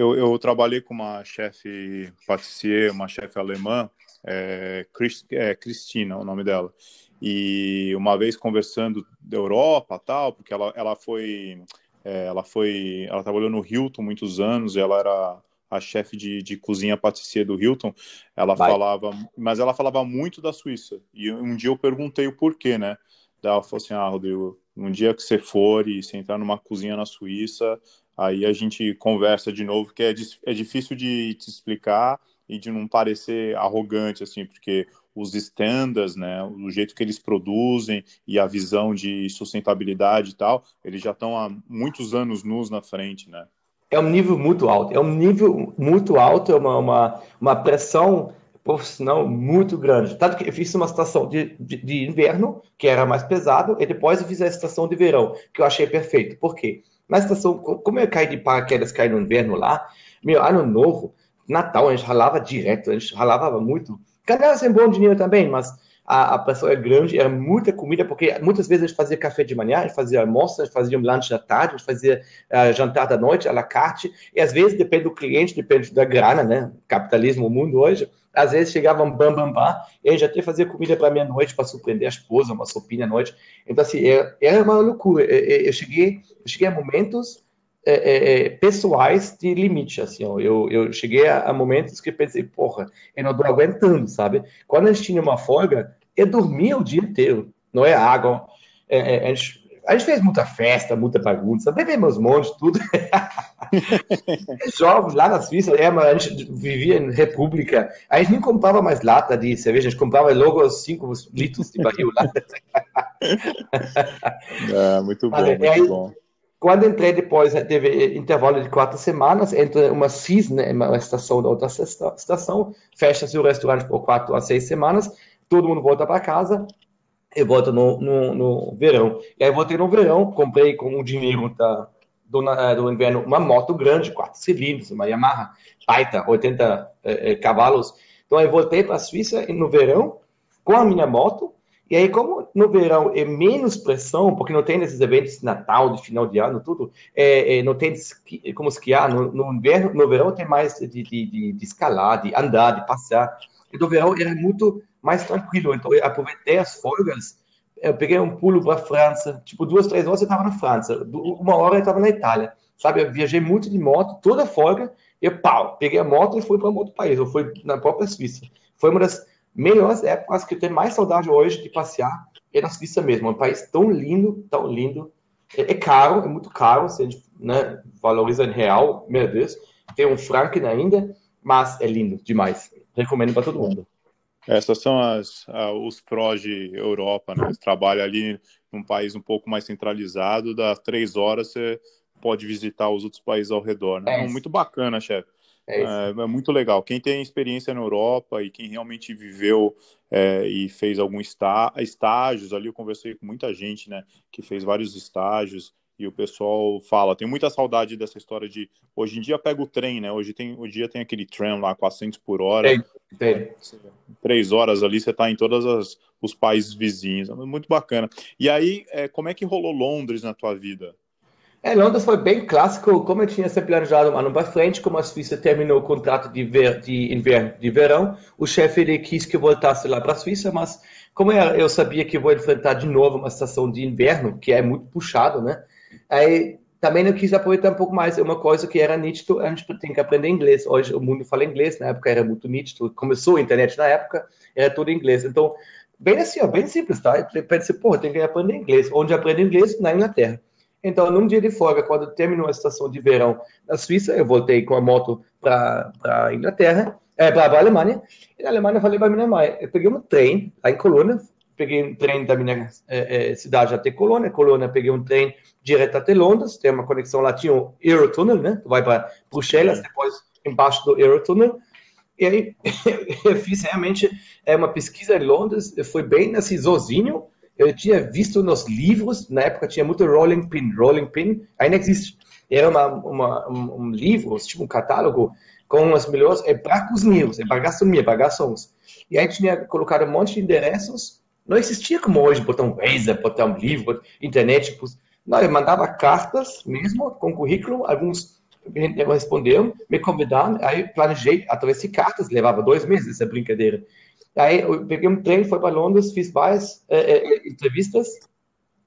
Speaker 1: Eu, eu trabalhei com uma chefe patissier, uma chefe alemã, é, Christ, é, Cristina, o nome dela. E uma vez conversando da Europa, tal, porque ela, ela foi, é, ela foi, ela trabalhou no Hilton muitos anos, ela era a chefe de, de cozinha patissier do Hilton. Ela Vai. falava, mas ela falava muito da Suíça. E um dia eu perguntei o porquê, né? Ela falou assim: Ah, Rodrigo, um dia que você for e você entrar numa cozinha na Suíça, aí a gente conversa de novo, que é, é difícil de te explicar e de não parecer arrogante, assim, porque os standards, né, o jeito que eles produzem e a visão de sustentabilidade e tal, eles já estão há muitos anos nus na frente, né?
Speaker 2: É um nível muito alto, é um nível muito alto, é uma, uma, uma pressão profissional muito grande. Tanto que eu fiz uma estação de, de, de, inverno, que era mais pesado, e depois eu fiz a estação de verão, que eu achei perfeito. Por quê? Na estação, como eu caí de paraquedas, caí no inverno lá, meu ano novo, Natal, a gente ralava direto, a gente ralava muito. Ganhava sem bom dinheiro também, mas a, a pessoa é grande, era muita comida, porque muitas vezes a gente fazia café de manhã, a gente fazia almoço, a gente fazia um lanche da tarde, a gente fazia uh, jantar da noite, à la carte, e às vezes depende do cliente, depende da grana, né? Capitalismo, o mundo hoje, às vezes chegava um bam, bam, bam, e a gente até fazia comida para meia-noite para surpreender a esposa, uma sopinha à noite. Então, assim, era, era uma loucura. Eu, eu, cheguei, eu cheguei a momentos é, é, é, pessoais de limite, assim, ó. Eu, eu cheguei a, a, momentos que pensei, porra, eu não estou aguentando, sabe? Quando a gente tinha uma folga, eu dormia o dia inteiro, não é água. É, é, a, gente, a, gente, fez muita festa, muita bagunça, bebemos montes, tudo. Jovens lá na Suíça, é, a gente vivia em república, a gente nem comprava mais lata de cerveja, a gente comprava logo os 5 litros de barril lá.
Speaker 1: é, muito bom, muito aí, bom.
Speaker 2: Quando entrei depois, teve intervalo de quatro semanas entre uma season, né, uma estação da outra estação, fecha-se o restaurante por quatro a seis semanas, todo mundo volta para casa e volta no, no, no, verão. E aí voltei no verão, comprei com o dinheiro da, do, do inverno uma moto grande, quatro cilindros, uma Yamaha Taita, 80 eh, eh, cavalos. Então aí voltei para a Suíça no verão com a minha moto e aí, como no verão é menos pressão, porque não tem esses eventos de Natal, de final de ano, tudo, é, é, não tem esqui, como esquiar. No, no, inverno, no verão tem mais de, de, de, de, escalar, de andar, de passear. E no verão era muito mais tranquilo. Então, eu aproveitei as folgas. Eu peguei um pulo para a França. Tipo, duas, três horas eu estava na França. Uma hora eu estava na Itália. Sabe, eu viajei muito de moto, toda folga. Eu, pau, peguei a moto e fui para um outro país. Eu fui na própria Suíça. Foi uma das melhores épocas que eu tenho mais saudade hoje de passear é na Suíça mesmo. É um país tão lindo, tão lindo. É, é caro, é muito caro, se a gente né, valoriza em real, meu Deus. Tem um franco ainda, mas é lindo demais. Recomendo para todo mundo.
Speaker 1: Essas são as, os prós de Europa, né? Você trabalha ali num país um pouco mais centralizado, das três horas você pode visitar os outros países ao redor. Né? É muito bacana, chefe. É, é, é, muito legal. Quem tem experiência na Europa e quem realmente viveu é, e fez alguns está, estágios ali, eu conversei com muita gente, né, que fez vários estágios e o pessoal fala, tem muita saudade dessa história de hoje em dia pega o trem, né? Hoje tem o dia tem aquele trem lá 400 por hora. É. Tem. Três horas ali, você está em todos os países vizinhos. Muito bacana. E aí, é, como é que rolou Londres na tua vida?
Speaker 2: É, Londres foi bem clássico, como eu tinha sempre planejado um ano para frente, como a Suíça terminou o contrato de, ver, de inverno, de verão, o chefe ele quis que eu voltasse lá para a Suíça, mas como eu sabia que vou enfrentar de novo uma estação de inverno, que é muito puxado, né? Aí também eu quis aproveitar um pouco mais. É uma coisa que era nítido, a gente tem que aprender inglês. Hoje o mundo fala inglês, na época era muito nítido. Começou a internet na época, era tudo inglês. Então, bem assim, ó, bem simples, tá? Eu pensei, pô, tem que aprender inglês. Onde aprende inglês? Na Inglaterra. Então, num dia de folga, quando terminou a estação de verão na Suíça, eu voltei com a moto para a Inglaterra, é, para a Alemanha. E na Alemanha eu falei para minha mãe, eu peguei um trem lá em Colônia, peguei um trem da minha é, é, cidade até Colônia, Colônia peguei um trem direto até Londres, tem uma conexão lá, tinha o Eurotunnel, né? Tu vai para Bruxelas, depois embaixo do Eurotunnel. E aí eu fiz realmente é, uma pesquisa em Londres, foi bem assim, sozinho, eu tinha visto nos livros, na época tinha muito Rolling Pin. Rolling Pin ainda existe. Era uma, uma, um livro, tipo um catálogo, com as melhores, é para cozinheiros, é para gastronomia, para garçons. E aí tinha colocado um monte de endereços. Não existia como hoje, botar um Waze, botar um livro, internet. Não, eu mandava cartas mesmo, com currículo, alguns responderam, me convidaram, aí planejei através de cartas, levava dois meses essa brincadeira. Aí eu peguei um trem, fui para Londres, fiz várias é, é, entrevistas.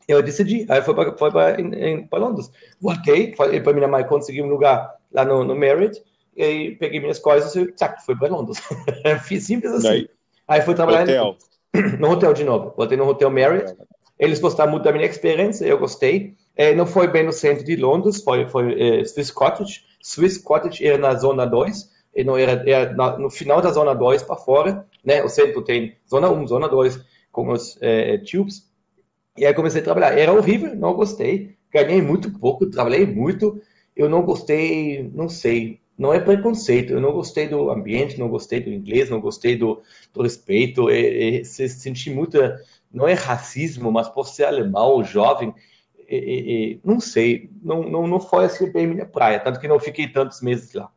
Speaker 2: Eu decidi, aí fui para Londres. Voltei, falei para minha mãe conseguir um lugar lá no, no Merit, e peguei minhas coisas e tchac, fui para Londres. fiz simples assim. Daí, aí fui trabalhar hotel. no hotel de novo. Voltei no Hotel Merit. Eles gostaram muito da minha experiência, eu gostei. É, não foi bem no centro de Londres, foi, foi é, Swiss Cottage. Swiss Cottage era na zona 2, e não era, era no final da zona 2 para fora né? O centro tem zona 1, zona 2, com os é, tubes. E aí comecei a trabalhar. Era horrível, não gostei. Ganhei muito pouco, trabalhei muito. Eu não gostei, não sei, não é preconceito. Eu não gostei do ambiente, não gostei do inglês, não gostei do, do respeito. E, e, se senti muita, não é racismo, mas por ser alemão, jovem, e, e, não sei, não, não, não foi assim bem minha praia, tanto que não fiquei tantos meses lá.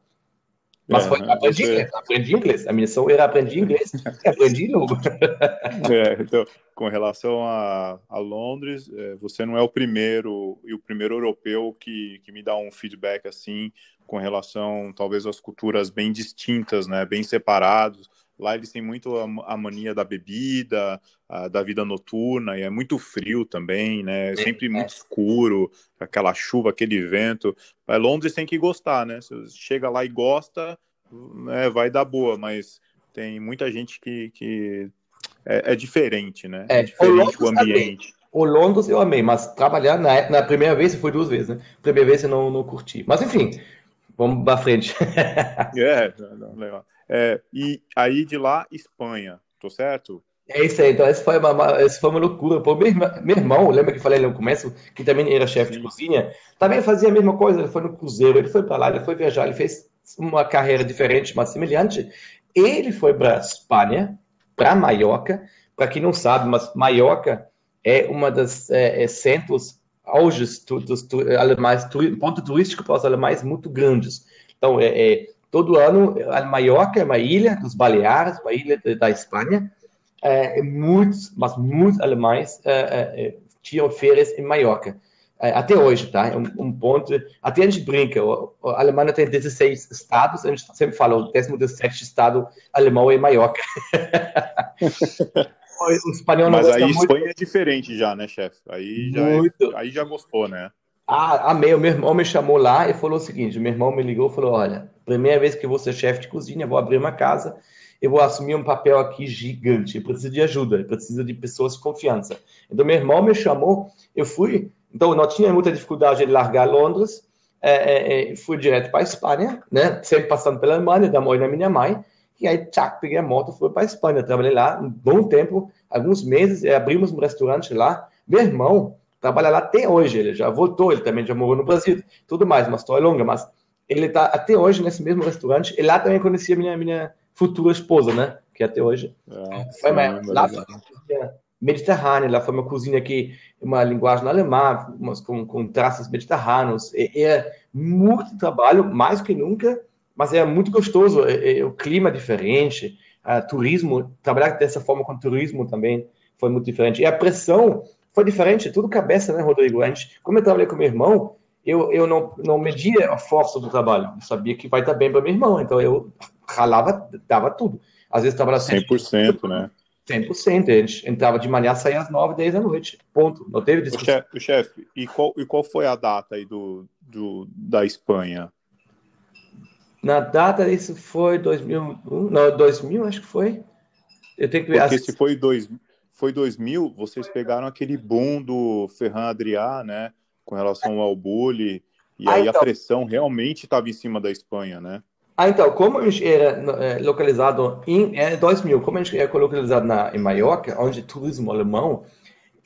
Speaker 2: Mas é, foi, aprendi você... inglês, aprendi inglês. A missão era aprender inglês e aprendi novo.
Speaker 1: É, então, com relação a, a Londres, é, você não é o primeiro e o primeiro europeu que, que me dá um feedback assim, com relação talvez às culturas bem distintas, né, bem separados. Lá eles têm muito a, a mania da bebida, a, da vida noturna, e é muito frio também, né? É sempre muito escuro, aquela chuva, aquele vento. Mas Londres tem que gostar, né? Se chega lá e gosta, né, vai dar boa, mas tem muita gente que, que é, é diferente, né?
Speaker 2: É,
Speaker 1: é diferente o, o ambiente.
Speaker 2: O Londres eu amei, mas trabalhar na, na primeira vez, foi duas vezes, né? Primeira vez eu não, não curti. Mas enfim, vamos para frente.
Speaker 1: é, legal. É, e aí de lá, Espanha, tô certo?
Speaker 2: É isso aí, então essa foi uma, essa foi uma loucura. Pô, meu, meu irmão, lembra que eu falei no começo, que também era chefe de cozinha, também fazia a mesma coisa, ele foi no cruzeiro, ele foi para lá, ele foi viajar, ele fez uma carreira diferente, mas semelhante. Ele foi para Espanha, para Maiorca, para quem não sabe, mas Maiorca é uma das é, é centros auges dos alemães, ponto turístico para os alemães muito grandes. Então, é, é todo ano, a Maiorca é uma ilha dos Baleares, uma ilha da Espanha, é, muitos, mas muitos alemães é, é, é tinham férias em Maiorca. É, até hoje, tá? É um, um, ponto. Até a gente brinca, a Alemanha tem 16 estados, a gente sempre fala, o 17 estado alemão é Maiorca.
Speaker 1: o espanhol não Mas aí muito... Espanha é diferente já, né, chefe? Aí, já é, aí já gostou, né?
Speaker 2: Ah, amei. O meu irmão me chamou lá e falou o seguinte: meu irmão me ligou e falou: Olha, primeira vez que você é chefe de cozinha, vou abrir uma casa, eu vou assumir um papel aqui gigante. Eu preciso de ajuda, eu preciso de pessoas de confiança. Então, meu irmão me chamou, eu fui. Então, não tinha muita dificuldade de largar Londres, é, é, é fui direto para a Espanha, né? Sempre passando pela Alemanha, da mãe da minha mãe. E aí, tchac, peguei a moto fui para a Espanha. Trabalhei lá um bom tempo, alguns meses, abrimos um restaurante lá. Meu irmão trabalha lá até hoje, ele já voltou, ele também já morou no Brasil, tudo mais, uma história longa, mas ele está até hoje nesse mesmo restaurante, e lá também conhecia minha, minha futura esposa, né, que até hoje. É, foi lá mediterrânea, lá foi uma cozinha que, uma linguagem alemã, mas com, com traços mediterrâneos, é muito trabalho, mais que nunca, mas é muito gostoso, é, é, o clima é diferente, uh, turismo, trabalhar dessa forma com turismo também foi muito diferente. E a pressão foi diferente, tudo cabeça, né, Rodrigo? A gente, como eu trabalhei com meu irmão, eu, eu não, não media a força do trabalho. Eu sabia que vai estar bem para meu irmão, então eu ralava, dava tudo. Às vezes trabalhava
Speaker 1: 100%, né?
Speaker 2: 100%. A gente entrava de manhã, saía às 9, 10 da noite. Ponto. Não teve discussão.
Speaker 1: O chefe, e, qual, e qual foi a data aí do, do, da Espanha?
Speaker 2: Na data, isso foi 2001, não, 2000, acho que foi.
Speaker 1: Eu tenho que ver. Porque se foi, dois, foi 2000, vocês pegaram aquele boom do Ferran Adrià, né? Com relação ao bullying. E ah, aí então... a pressão realmente estava em cima da Espanha, né?
Speaker 2: Ah, então, como a gente era é, localizado em é, 2000, como a gente era localizado na, em Maiorca, onde turismo alemão,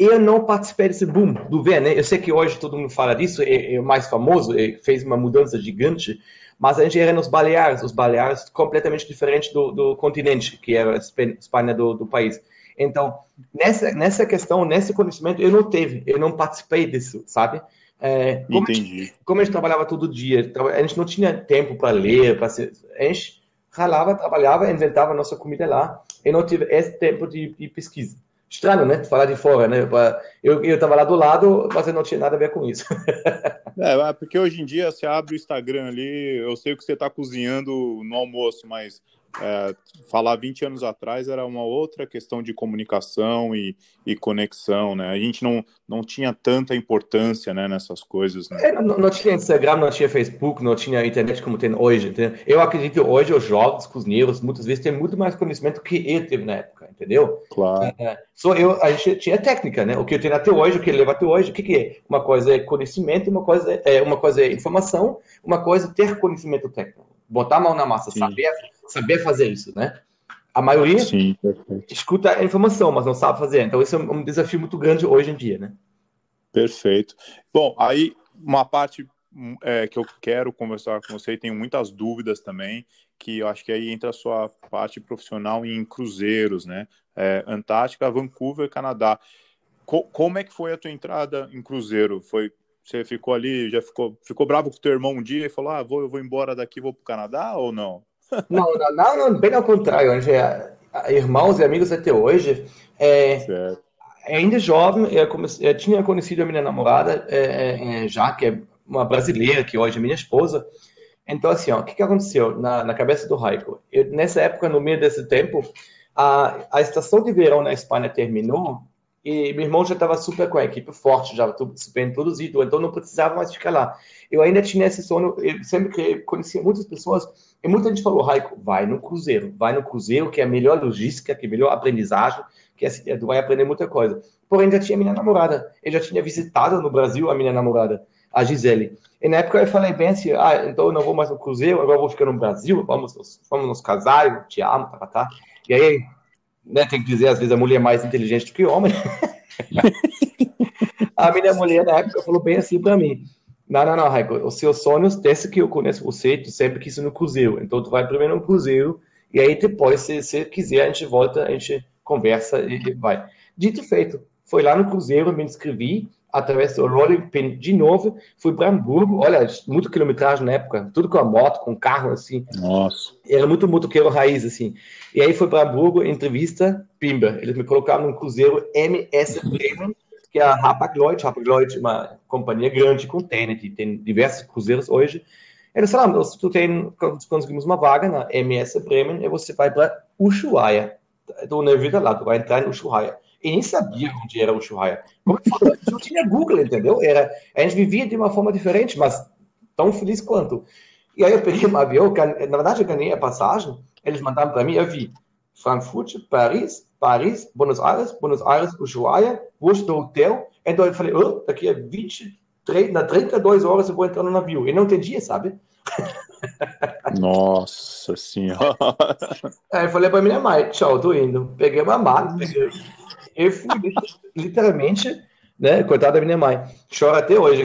Speaker 2: eu não participei desse boom do VN. Né? Eu sei que hoje todo mundo fala disso, é, é o mais famoso, é, fez uma mudança gigante, mas a gente era nos Baleares, os Baleares completamente diferente do, do continente, que era a Espanha do, do país. Então, nessa, nessa questão, nesse conhecimento, eu não teve, eu não participei disso, sabe?
Speaker 1: É, como
Speaker 2: Entendi. A gente, como a gente trabalhava todo dia, a gente não tinha tempo para ler, para ser, a gente ralava, trabalhava, inventava nossa comida lá, e não tive esse tempo de, de pesquisa. Estranho, né? Falar de fora, né? Eu estava lá do lado, mas eu não tinha nada a ver com isso.
Speaker 1: é, porque hoje em dia você abre o Instagram ali, eu sei que você está cozinhando no almoço, mas é, falar 20 anos atrás era uma outra questão de comunicação e, e conexão, né? A gente não, não tinha tanta importância né, nessas coisas. Né?
Speaker 2: É, não, não, tinha Instagram, não tinha Facebook, não tinha internet como tem hoje. Entendeu? Eu acredito que hoje os jovens cozinheiros muitas vezes têm muito mais conhecimento que eu tive na época, entendeu?
Speaker 1: Claro. É,
Speaker 2: só eu, a gente tinha técnica, né? O que eu tenho até hoje, o que eu levo até hoje, o que, que é? Uma coisa é conhecimento, uma coisa é, uma coisa é informação, uma coisa é ter conhecimento técnico. Botar a mão na massa, Sim. saber saber fazer isso, né? A maioria Sim, escuta a informação, mas não sabe fazer. Então, isso é um desafio muito grande hoje em dia, né?
Speaker 1: Perfeito. Bom, aí uma parte é, que eu quero conversar com você e tenho muitas dúvidas também, que eu acho que aí entra a sua parte profissional em cruzeiros, né? É, Antártica, Vancouver, Canadá. Co como é que foi a tua entrada em cruzeiro? Foi você ficou ali, já ficou, ficou bravo com o teu irmão um dia e falou: "Ah, vou, eu vou embora daqui, vou para o Canadá" ou não?
Speaker 2: Não, não, não, bem ao contrário. É irmãos e amigos até hoje. É, ainda jovem, eu, comecei, eu, tinha conhecido a minha namorada, é, é, é, já que é uma brasileira, que hoje é minha esposa. Então, assim, o que, que aconteceu na, na cabeça do Raico? Eu, nessa época, no meio desse tempo, a, a estação de verão na Espanha terminou e meu irmão já estava super com a equipe forte, já super introduzido, então não precisava mais ficar lá. Eu ainda tinha esse sono, eu sempre conhecia muitas pessoas, e muita gente falou, Raico, vai no cruzeiro, vai no cruzeiro, que é a melhor logística, que é a melhor aprendizagem, que é, tu vai aprender muita coisa. Porém, já tinha minha namorada, eu já tinha visitado no Brasil a minha namorada, a Gisele. E na época eu falei bem assim, ah, então eu não vou mais no cruzeiro, agora vou ficar no Brasil, vamos, vamos nos casar, eu te amo, tá, tá, tá. E aí, né, tem que dizer, às vezes a mulher é mais inteligente do que o homem. a minha mulher na época falou bem assim para mim, não, não, não, Raico, os seus sonhos, desde que eu conheço você, tu sempre quis ir no cruzeiro. Então, tu vai primeiro no cruzeiro, e aí depois, se você quiser, a gente volta, a gente conversa e vai. Dito feito, foi lá no cruzeiro, me inscrevi, através do Rolling Pin de novo, fui para Hamburgo, olha, muito quilometragem na época, tudo com a moto, com carro, assim.
Speaker 1: Nossa.
Speaker 2: Era muito motoqueiro raiz, assim. E aí fui para Hamburgo, entrevista, pimba. Eles me colocaram no cruzeiro MS Bremen, que é a Hapag-Lloyd. Hapag-Lloyd é uma companhia grande com TNT, tem diversos cruzeiros hoje. Eles falaram, se tu tem, conseguimos uma vaga na MS Bremen, e você vai para Ushuaia. Então, na vida lá, tu vai entrar em Ushuaia. E nem sabia onde era Ushuaia. Como eu não tinha Google, entendeu? Era, a gente vivia de uma forma diferente, mas tão feliz quanto. E aí eu peguei um avião, na verdade eu ganhei a passagem, eles mandaram para mim, eu vi Frankfurt, Paris, Paris, Buenos Aires, Buenos Aires, Ushuaia, Bush do hotel. Então eu falei, oh, daqui a 23, na 32 horas eu vou entrar no navio. E não entendia, sabe?
Speaker 1: Nossa senhora.
Speaker 2: Aí eu falei pra minha mãe, tchau, tô indo. Peguei uma mala, peguei... Eu fui literalmente, né? Coitada da minha mãe. Chora até hoje.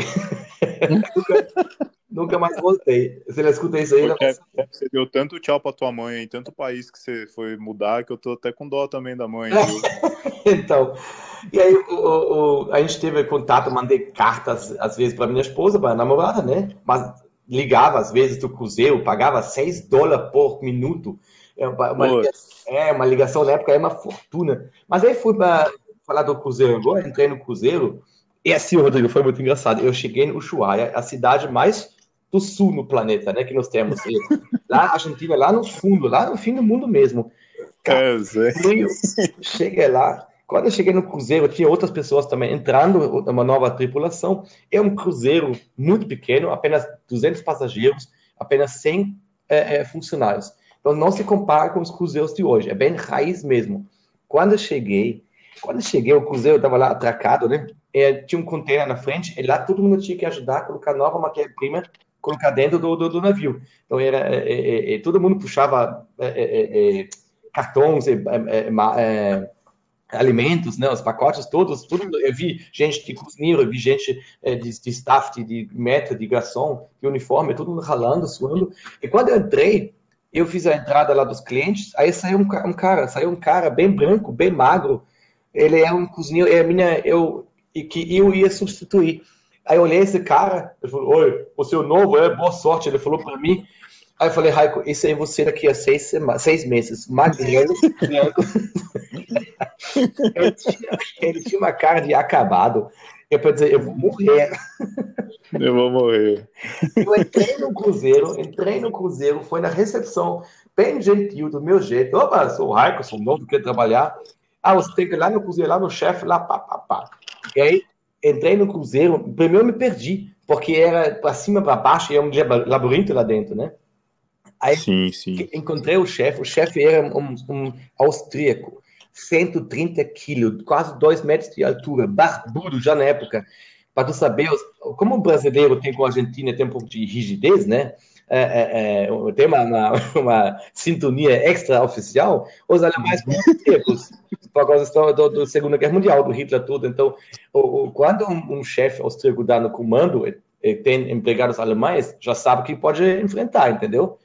Speaker 2: nunca, nunca, mais voltei. Se ela escuta isso aí, ela
Speaker 1: é, Você deu tanto tchau pra tua mãe em tanto país que você foi mudar que eu tô até com dó também da mãe.
Speaker 2: então, e aí o, o, a gente teve contato, mandei cartas às vezes para minha esposa, para namorada, né? Mas ligava às vezes do cruzeiro, pagava 6 dólares por minuto É uma, uma ligação, é, uma ligação na época é uma fortuna. Mas aí fui para falar do Cruzeiro agora, entrei no Cruzeiro, e assim, Rodrigo, foi muito engraçado. Eu cheguei no Ushuaia, a cidade mais do sul no planeta, né, que nós temos. lá, a Argentina, lá no fundo, lá no fim do mundo mesmo. Cara, é, eu cheguei lá, quando eu cheguei no cruzeiro, tinha outras pessoas também entrando, uma nova tripulação. É um cruzeiro muito pequeno, apenas 200 passageiros, apenas 100 é, é, funcionários. Então não se compara com os cruzeiros de hoje, é bem raiz mesmo. Quando eu cheguei, quando eu cheguei, o cruzeiro estava lá atracado, né? É, tinha um container na frente, e lá todo mundo tinha que ajudar a colocar nova matéria-prima, colocar dentro do, do, do, navio. Então era, é, é, é todo mundo puxava cartões, alimentos, né, os pacotes todos, tudo, eu vi gente de cozinheiro, eu vi gente é, de, de, staff, de, de meta, de garçom, de uniforme, todo mundo ralando, suando. E quando eu entrei, eu fiz a entrada lá dos clientes, aí saiu um, um cara, saiu um cara bem branco, bem magro, ele é um cozinheiro, é a minha, eu, e que eu ia substituir. Aí eu olhei esse cara, ele falou, oi, você é novo, é, boa sorte, ele falou para mim, Aí eu falei, Raico, isso aí você daqui a seis, seis meses, magrelo, ele, tinha, ele tinha uma cara de acabado. Eu pensei, eu vou morrer.
Speaker 1: Eu vou morrer.
Speaker 2: Eu entrei no cruzeiro, entrei no cruzeiro, foi na recepção, bem gentil, do meu jeito. Opa, sou o Raico, sou novo, quero trabalhar. Ah, você tem que ir lá no cruzeiro, lá no chefe, lá, pá, pá, pá. E aí, entrei no cruzeiro, primeiro eu me perdi, porque era para cima, para baixo, e é um labirinto lá dentro, né? Aí sim, sim. encontrei o chefe, o chefe era um, um austríaco, 130 quilos, quase 2 metros de altura, barbudo já na época. Para tu saber, como o brasileiro tem com a Argentina, tem um pouco de rigidez, né? É, é, é, tem uma, uma, uma, sintonia extra-oficial, os alemães austríacos, por causa da do, Segunda Guerra Mundial, do Hitler tudo. Então, o, o, quando um, um chefe austríaco dá no comando, tem empregados alemães, já sabe que pode enfrentar, entendeu?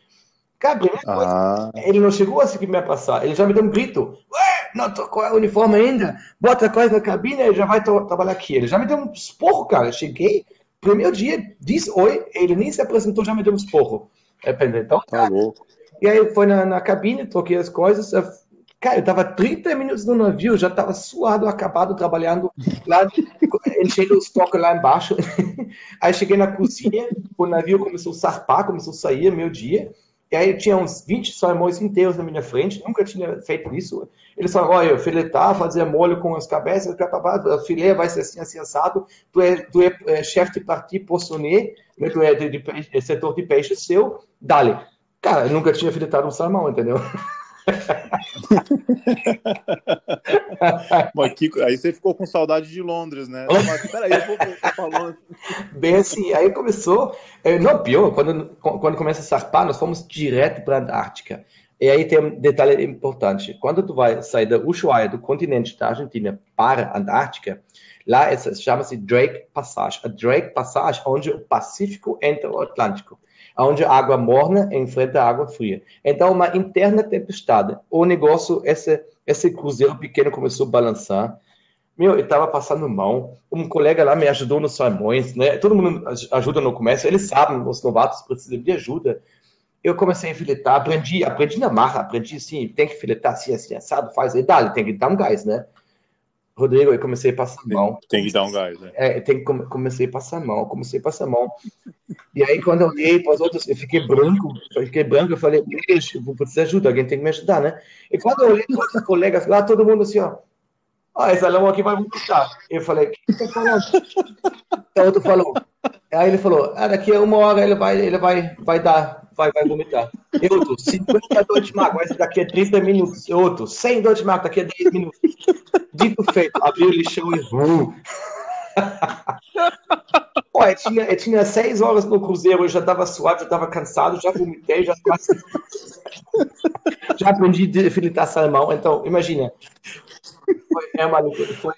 Speaker 2: Cara, ah. ele não chegou a seguir minha passar, ele já me deu um grito. Ué, não trocou o uniforme ainda? Bota a coisa na cabine e já vai trabalhar aqui. Ele já me deu um esporro, cara. Cheguei, primeiro dia, disse oi, ele nem se apresentou, já me deu um esporro. É, então, tá louco. E aí foi na, na cabine, troquei as coisas. Cara, eu tava 30 minutos no navio, já tava suado, acabado, trabalhando lá, enchendo os toques lá embaixo. Aí cheguei na cozinha, o navio começou a sarpar, começou a sair, meu dia. E aí tinha uns 20 salmões inteiros na minha frente, nunca tinha feito isso. Eles falaram, olha, filetar, fazer molho com as cabeças, o filé vai ser assim, assim, assado, tu é, tu é, é chefe de parti poissonnier, né, tu é de, de, de, setor de peixe seu, dale. Cara, eu nunca tinha filetado um salmão, entendeu?
Speaker 1: Aí você ficou com saudade de Londres, né? Mas, peraí, eu vou
Speaker 2: falando. Bem assim, aí começou. É, não, pior, quando, quando começa a sarpar, nós fomos direto para a Antártica. E aí tem um detalhe importante. Quando tu vai sair da Ushuaia, do continente da Argentina, para a Antártica, lá chama-se Drake Passage. A Drake Passage, onde o Pacífico entra o Atlântico onde a água morna enfrenta a água fria. Então, uma interna tempestade. O negócio, esse, esse cruzeiro pequeno começou a balançar. Meu, eu estava passando mão. Um colega lá me ajudou nos salmões, né? Todo mundo ajuda no comércio, eles sabem, os novatos precisam de ajuda. Eu comecei a filetar, aprendi, aprendi na marra, aprendi assim, tem que filetar assim, assim, assado, faz, e dá, tem que dar um gás, né? Rodrigo, eu comecei a passar mão.
Speaker 1: Tem que dar um gás, né?
Speaker 2: É, tem comecei a passar mão, comecei a passar mão. E aí, quando eu olhei para os outros, eu fiquei branco, eu fiquei branco, eu falei, eu vou precisar de ajuda, alguém tem que me ajudar, né? E quando eu olhei para os colegas lá, todo mundo assim, ó, ah, esse alemão aqui vai vomitar. Eu falei, o que você tá falando? O outro falou, aí ele falou, ah, daqui a uma hora ele vai, ele vai, vai dar, vai, vai vomitar. Eu outro, 50 dor de mago, daqui a 30 minutos. Eu outro, 100 dor de mago, daqui a 10 minutos. Dito feito, abriu o lixão e vum. Pô, eu tinha, eu tinha seis horas no cruzeiro, eu já estava suado, já estava cansado, já vomitei, já quase... já aprendi a filetar salmão. Então, imagina. Foi, é foi...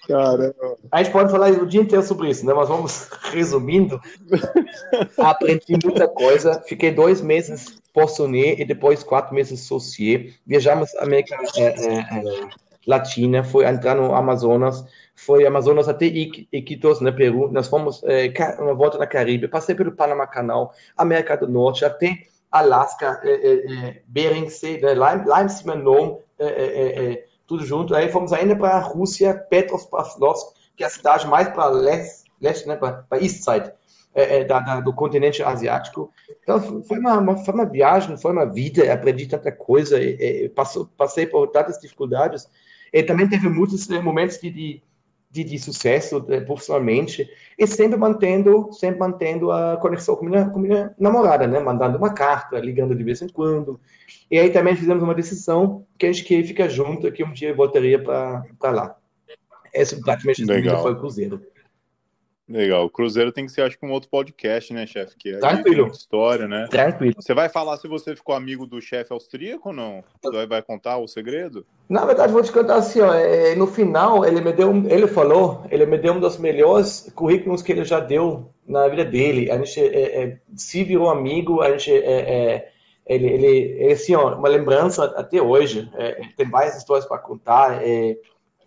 Speaker 2: A gente pode falar o dia inteiro sobre isso, né? Mas vamos resumindo. Aprendi muita coisa. Fiquei dois meses poissonnier e depois quatro meses socier. Viajamos a América é, é, é, Latina, foi entrar no Amazonas, foi Amazonas até Iquitos, no Peru. Nós fomos é, uma volta na Caribe, passei pelo Panama Canal, América do Norte, até Alasca, Bering Sea, né? lá, lá em cima, Nome, tudo junto. Aí fomos ainda para a Rússia, Petropavlovsk, que é a cidade mais para leste, leste né? para East Side. Da, da, do continente asiático. Então, foi uma, uma, foi uma viagem, foi uma vida, aprendi tanta coisa, e, e, passou, passei por tantas dificuldades. E também teve muitos momentos de, de de, de sucesso de, profissionalmente e sempre mantendo, sempre mantendo a conexão com minha, com minha namorada, né? Mandando uma carta, ligando de vez em quando. E aí também fizemos uma decisão que a gente queria ficar junto, que um dia eu voltaria para lá. Esse praticamente foi o Cruzeiro.
Speaker 1: Legal. O Cruzeiro tem que ser, acho que, um outro podcast, né, chefe? Que
Speaker 2: é Tranquilo.
Speaker 1: história, né?
Speaker 2: Tranquilo.
Speaker 1: Você vai falar se você ficou amigo do chefe austríaco ou não? Você vai contar o segredo?
Speaker 2: Na verdade, vou te contar assim, ó, é, no final, ele me deu, ele falou, ele me deu um dos melhores currículos que ele já deu na vida dele. A gente é, é, se virou amigo, a gente é, é ele, ele, ele, assim, ó, uma lembrança até hoje. Tem várias histórias para contar.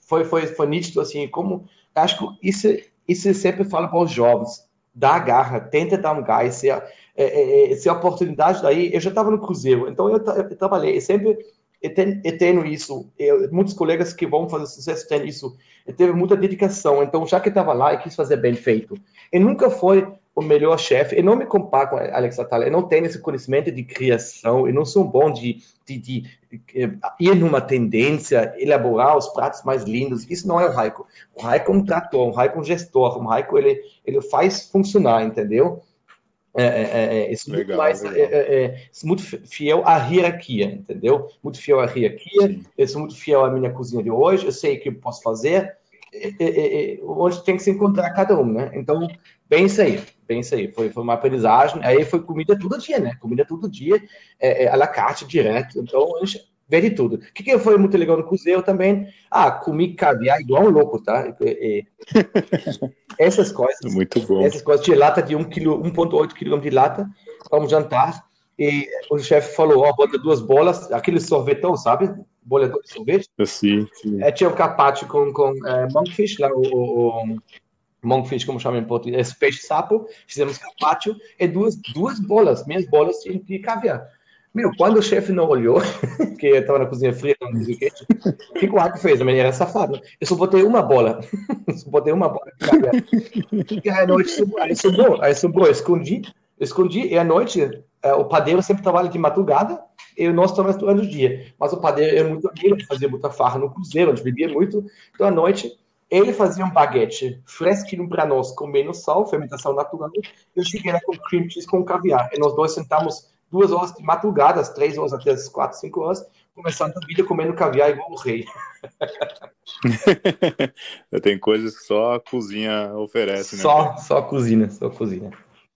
Speaker 2: foi, foi, foi nítido, assim, como acho que isso e você sempre fala para os jovens, dá garra, tenta dar um gás. Se a, é, é, é se a oportunidade daí, eu já estava no Cruzeiro, então eu, eu trabalhei, eu sempre eu tenho, eu tenho isso. Eu, muitos colegas que vão fazer sucesso têm isso. Eu teve muita dedicação, então já que estava lá, eu quis fazer bem feito. E nunca foi o melhor chefe. Eu não me comparo com Alex Atala, eu não tenho esse conhecimento de criação, eu não sou bom de, de, de, de, ir numa tendência, elaborar os pratos mais lindos. Isso não é o Raico. O Raico é um trator, o Raico é um gestor, o Raico ele, ele faz funcionar, entendeu? É, é, é, é isso legal, muito mais é, é, é muito fiel à hierarquia, entendeu? Muito fiel à hierarquia, Sim. eu sou muito fiel à minha cozinha de hoje, eu sei o que eu posso fazer, onde tem que se encontrar cada um, né? Então, bem isso aí, isso aí. Foi, foi uma aprendizagem. Aí foi comida todo dia, né? Comida todo dia, é, é, à la carte, direto. Então, a gente vê de tudo. O que, que foi muito legal no Cruzeiro também? Ah, comi caviar igual um louco, tá? E, e, essas coisas.
Speaker 1: Muito bom.
Speaker 2: Essas coisas de lata de 1,8 kg de lata, vamos jantar. E o chefe falou: Ó, oh, bota duas bolas, aquele sorvetão, sabe? Bolha de sorvete.
Speaker 1: Sim, sim.
Speaker 2: É, tinha o um carpaccio com, com é, monkfish, lá, o, o monkfish, como chama em português, esse peixe sapo, fizemos carpaccio e duas, duas bolas, minhas bolas de, de caviar. Meu, quando o chefe não olhou, que eu estava na cozinha fria, não sei o que, o que o Arco fez? A menina era safada. Eu só botei uma bola. só botei uma bola. E aí, à noite sobrou, aí sobrou, aí sobrou, escondi, escondi, e à noite é, o padeiro sempre trabalha de madrugada, e nós estamos durante o dia. Mas o padeiro é muito amigo, fazia muita farra no cruzeiro, onde bebia muito. Então, à noite, ele fazia um baguete fresquinho para nós, com menos sal, fermentação natural. Eu cheguei lá com cream cheese com caviar. E nós dois sentamos duas horas de madrugada, às três horas até as quatro, cinco horas, começando a vida comendo caviar igual o rei.
Speaker 1: Tem coisas que só a cozinha oferece,
Speaker 2: né? Só, só a cozinha, só a cozinha.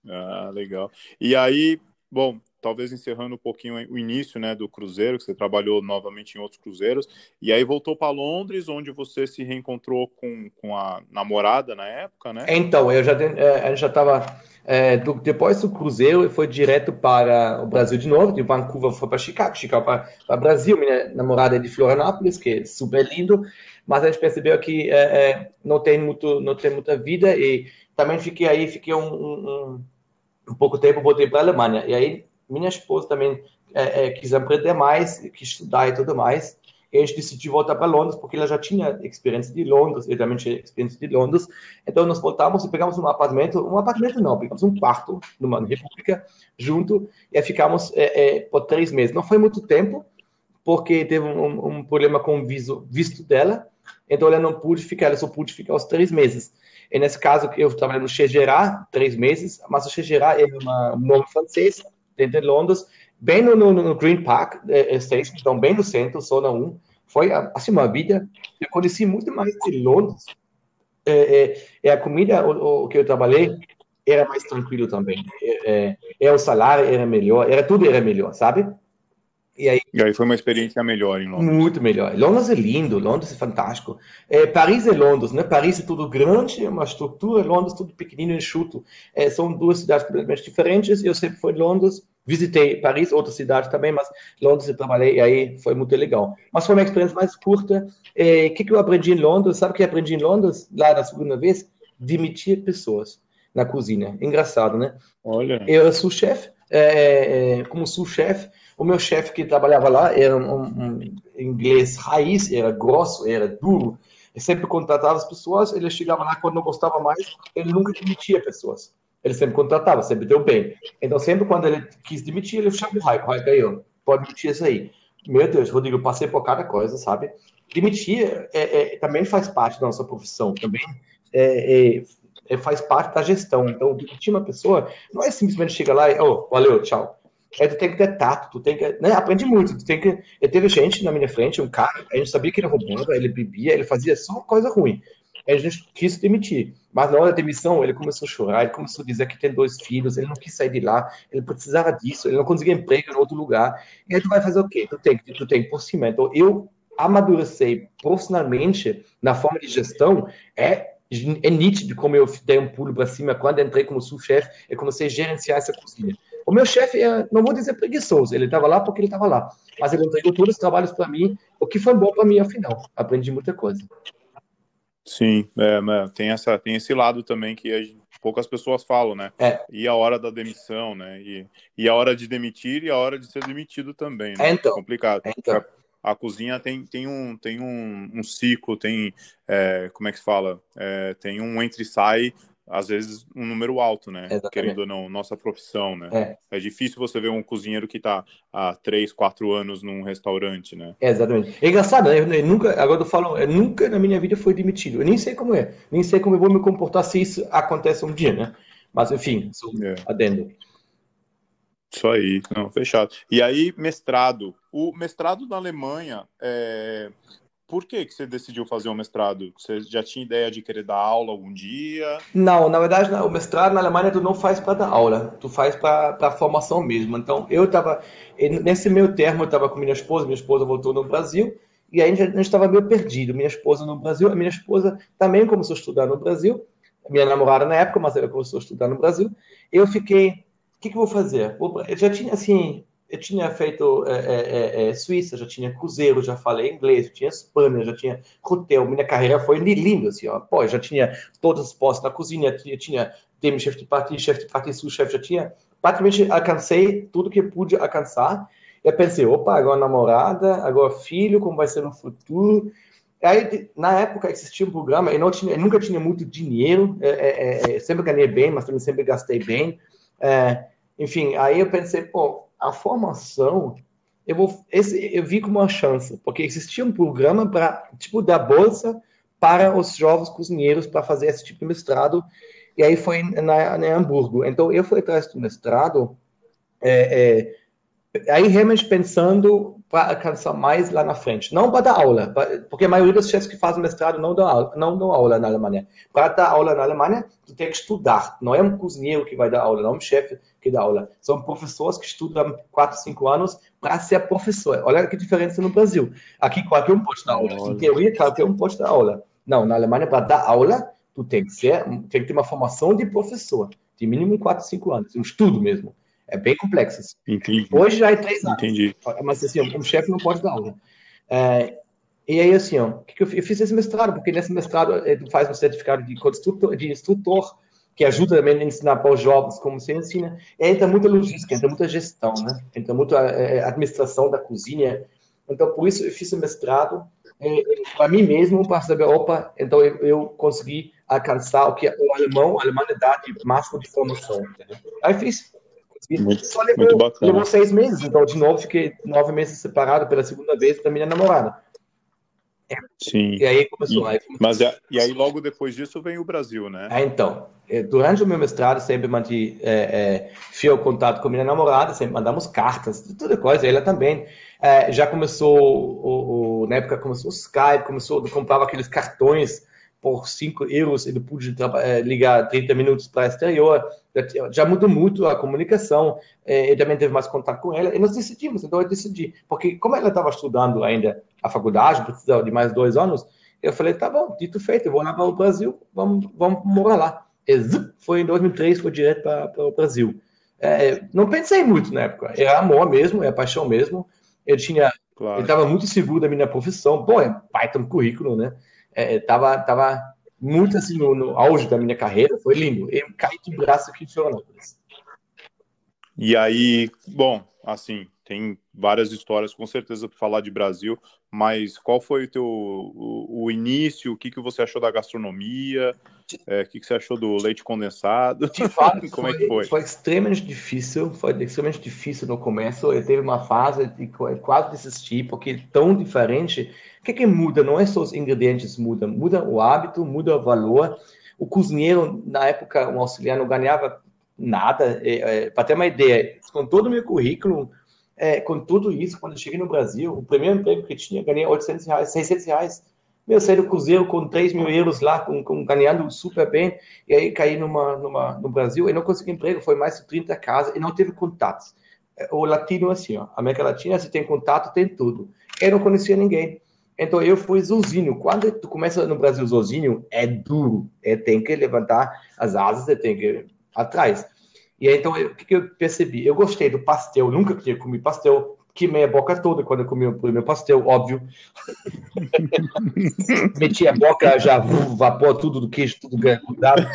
Speaker 1: Ah, legal. E aí, bom, talvez encerrando um pouquinho o início né, do Cruzeiro, que você trabalhou novamente em outros Cruzeiros, e aí voltou para Londres, onde você se reencontrou com, com a namorada na época, né?
Speaker 2: Então, eu já, é, já estava. É, depois do Cruzeiro, foi direto para o Brasil de novo, de Vancouver foi para Chicago, Chicago para Brasil. Minha namorada é de Florianópolis, que é super lindo, mas a gente percebeu que é, é, não, tem muito, não tem muita vida e também fiquei aí, fiquei um, um, um pouco tempo, voltei para a Alemanha. E aí minha esposa também é, é, quis aprender mais, quis estudar e tudo mais. E a gente decidiu voltar para Londres, porque ela já tinha experiência de Londres, eu também tinha experiência de Londres. Então, nós voltamos e pegamos um apartamento, um apartamento não, pegamos um quarto numa república junto e ficamos é, é, por três meses. Não foi muito tempo, porque teve um, um problema com o visto, visto dela, então ela não pôde ficar, ela só pôde ficar os três meses. E nesse caso, eu trabalhei no Chegerá, três meses, mas o Chegerá é uma, um nome francês, dentro de Londres, bem no, no, no Green Park eh, Station, então bem no centro, zona 1. Foi assim uma vida. Eu conheci muito mais de Londres. É, é, é a comida o, o, que eu trabalhei era mais tranquilo também. É, é, o salário era melhor, era tudo era melhor, sabe?
Speaker 1: E aí, e aí foi uma experiência melhor em Londres.
Speaker 2: Muito melhor. Londres é lindo, Londres é fantástico. É, Paris é Londres, né? Paris é tudo grande, uma estrutura, Londres tudo pequenino enxuto. É, são duas cidades completamente diferentes. Eu sempre fui em Londres, visitei Paris, outra cidade também, mas Londres eu trabalhei e aí foi muito legal. Mas foi uma experiência mais curta. O é, que, que eu aprendi em Londres? Sabe o que eu aprendi em Londres, lá na segunda vez? Demitir pessoas na cozinha. Engraçado, né?
Speaker 1: Olha.
Speaker 2: Eu sou chefe, é, é como sous-chefe. O meu chefe que trabalhava lá era um, um, inglês raiz, era grosso, era duro. Ele sempre contratava as pessoas, ele chegava lá quando não gostava mais, ele nunca demitia pessoas. Ele sempre contratava, sempre deu bem. Então, sempre quando ele quis demitir, ele chamou o Raik. O Raik aí, ó, pode demitir isso aí. Meu Deus, Rodrigo, passei por cada coisa, sabe? Demitir é, é, também faz parte da nossa profissão, também é, é, é faz parte da gestão. Então, demitir uma pessoa não é simplesmente chegar lá e, oh, valeu, tchau. É, tu tem que ter tato, tu tem que. Né, aprende muito. Tu tem que. Eu teve gente na minha frente, um cara, a gente sabia que ele roubava, ele bebia, ele fazia só coisa ruim. A gente quis demitir. Mas na hora da demissão, ele começou a chorar, ele começou a dizer que tem dois filhos, ele não quis sair de lá, ele precisava disso, ele não conseguia emprego em outro lugar. E aí tu vai fazer o quê? Tu tem, tu tem por cima. Então, eu amadurecer profissionalmente na forma de gestão é, é nítido como eu dei um pulo para cima quando entrei como sous-chefe e comecei a gerenciar essa cozinha. O meu chefe, é, não vou dizer preguiçoso, ele estava lá porque ele estava lá, mas ele entregou todos os trabalhos para mim, o que foi bom para mim, afinal. Aprendi muita coisa.
Speaker 1: Sim, é, tem, essa, tem esse lado também que poucas pessoas falam, né?
Speaker 2: É.
Speaker 1: E a hora da demissão, né? E, e a hora de demitir e a hora de ser demitido também. Né?
Speaker 2: É, então.
Speaker 1: Complicado.
Speaker 2: É, então.
Speaker 1: A, a, cozinha tem, tem, um, tem um, um ciclo, tem, é, como é que se fala? Tem um entre-sai às vezes, um número alto, né? Exatamente. Querendo ou não, nossa profissão, né?
Speaker 2: É.
Speaker 1: é difícil você ver um cozinheiro que está há três, quatro anos num restaurante, né?
Speaker 2: É, exatamente. É engraçado, né? Eu, eu, nunca, agora eu falo, eu nunca na minha vida fui demitido. Eu nem sei como é, nem sei como eu vou me comportar se isso acontece um dia, né? Mas, enfim, sou é. adendo.
Speaker 1: Isso aí, não, fechado. E aí, mestrado. O mestrado na Alemanha, é, por que, que você decidiu fazer o um mestrado? Você já tinha ideia de querer dar aula algum dia?
Speaker 2: Não, na verdade, o mestrado na Alemanha tu não faz para dar aula, tu faz para formação mesmo. Então, eu estava, nesse meio termo, eu estava com minha esposa, minha esposa voltou no Brasil, e aí a gente estava meio perdido. Minha esposa no Brasil, a minha esposa também começou a estudar no Brasil, minha namorada na época, mas ela começou a estudar no Brasil. Eu fiquei, o que, que eu vou fazer? Eu já tinha, assim, eu tinha feito é, é, é, é, Suíça, já tinha Cruzeiro, já falei inglês, já tinha Espanha, já tinha hotel. Minha carreira foi linda, assim, ó. Pô, já tinha todos os postos na cozinha, tinha, tinha chefe de parti, chefe de parti, sous-chefe, já tinha. Praticamente alcancei tudo que pude alcançar. Eu pensei, opa, agora namorada, agora filho, como vai ser no futuro? Aí, na época, existia um programa, eu, tinha, eu nunca tinha muito dinheiro, é, é, sempre ganhei bem, mas também sempre gastei bem. enfim, aí eu pensei, pô, a formação, eu, vou, esse, eu vi como uma chance, porque existia um programa para, tipo, da bolsa para os jovens cozinheiros para fazer esse tipo de mestrado, e aí foi na, na Hamburgo. Então, eu fui atrás do mestrado, é, é, aí realmente pensando para alcançar mais lá na frente. Não para dar aula, porque a maioria dos chefes que fazem mestrado não dão aula, não dão aula na Alemanha. Para dar aula na Alemanha, tu tem que estudar. Não é um cozinheiro que vai dar aula, não é um chefe que dá aula. São professores que estudam 4, 5 anos para ser professor. Olha que diferença no Brasil. Aqui qualquer um pode dar aula. Em teoria, qualquer um pode dar aula. Não, na Alemanha, para dar aula, tu tem que, ser, tem que ter uma formação de professor, de mínimo 4, 5 anos, um estudo mesmo. É bem complexo. Assim.
Speaker 1: Entendi.
Speaker 2: Hoje já é três anos.
Speaker 1: Entendi.
Speaker 2: Mas assim, um chefe não pode dar aula. É, e aí, assim, ó, que eu, fiz esse mestrado, porque nesse mestrado eh, tu faz um certificado de de instrutor que ajuda também a ensinar para os jovens como se ensina. Entra muita logística, entra muita gestão, né? Entra muita é, administração da cozinha. Então, por isso eu fiz o mestrado é, para mim mesmo, para saber, opa, então eu, eu, consegui alcançar o que o alemão, a alemã dá de máximo de formação. Entendeu? Aí fiz
Speaker 1: muito, Só levou, muito bacana.
Speaker 2: levou seis meses, então de novo fiquei nove meses separado pela segunda vez da minha namorada.
Speaker 1: Sim.
Speaker 2: E aí começou. Aí começou.
Speaker 1: Mas é, e aí logo depois disso vem o Brasil, né?
Speaker 2: Ah, então. É, durante o meu mestrado sempre mantive é, é, fiel contato com minha namorada, sempre mandamos cartas, toda coisa. Ela também. É, já começou, o, o, na época começou o Skype, começou, comprava aqueles cartões por 5 euros, ele é, ligar 30 minutos para exterior. Já mudou muito a comunicação. É, ele também teve mais contato com ela. E nós decidimos, então eu decidi. Porque, como ela estava estudando ainda a faculdade, precisava de mais dois anos, eu falei: tá bom, dito feito, eu vou lá para o Brasil, vamos, vamos morar lá. E foi em 2003, foi direto para o Brasil. É, não pensei muito na época. Era amor mesmo, é paixão mesmo. Eu tinha. Claro. Ele estava muito seguro da minha profissão. Bom, é Python currículo, né? é, é, tava, tava muito assim no, no, auge da minha carreira, foi lindo. Eu caí de braço aqui em Florianópolis.
Speaker 1: E aí, bom, assim, tem várias histórias com certeza para falar de Brasil, mas qual foi o teu o, o início? O que, que você achou da gastronomia? É, o que, que você achou do leite condensado?
Speaker 2: De fato, como foi, é que foi? Foi extremamente difícil, foi extremamente difícil no começo. Eu teve uma fase de quase desistir, porque é tão diferente. O que, que muda? Não é só os ingredientes mudam, muda o hábito, muda o valor. O cozinheiro, na época, um auxiliar não ganhava nada. É, é, Para ter uma ideia, com todo o meu currículo, é, com tudo isso, quando eu cheguei no Brasil, o primeiro emprego que tinha, ganhei 800 reais, 600 reais. Meu, saí do Cruzeiro com 3 mil euros lá, com, com, ganhando super bem, e aí caí numa, numa, no Brasil e não consegui emprego, foi mais de 30 casas e não teve contatos. É, o latino é assim, ó, América Latina, se tem contato, tem tudo. Eu não conhecia ninguém. Então eu fui sozinho. Quando tu começa no Brasil sozinho, é duro. É, tem que levantar as asas, você tem que ir atrás. E aí, então, o que, que eu percebi? Eu gostei do pastel, nunca tinha comido pastel, queimei a boca toda quando eu comi o primeiro pastel, óbvio. Meti a boca, já vapor tudo do queijo, tudo grudado.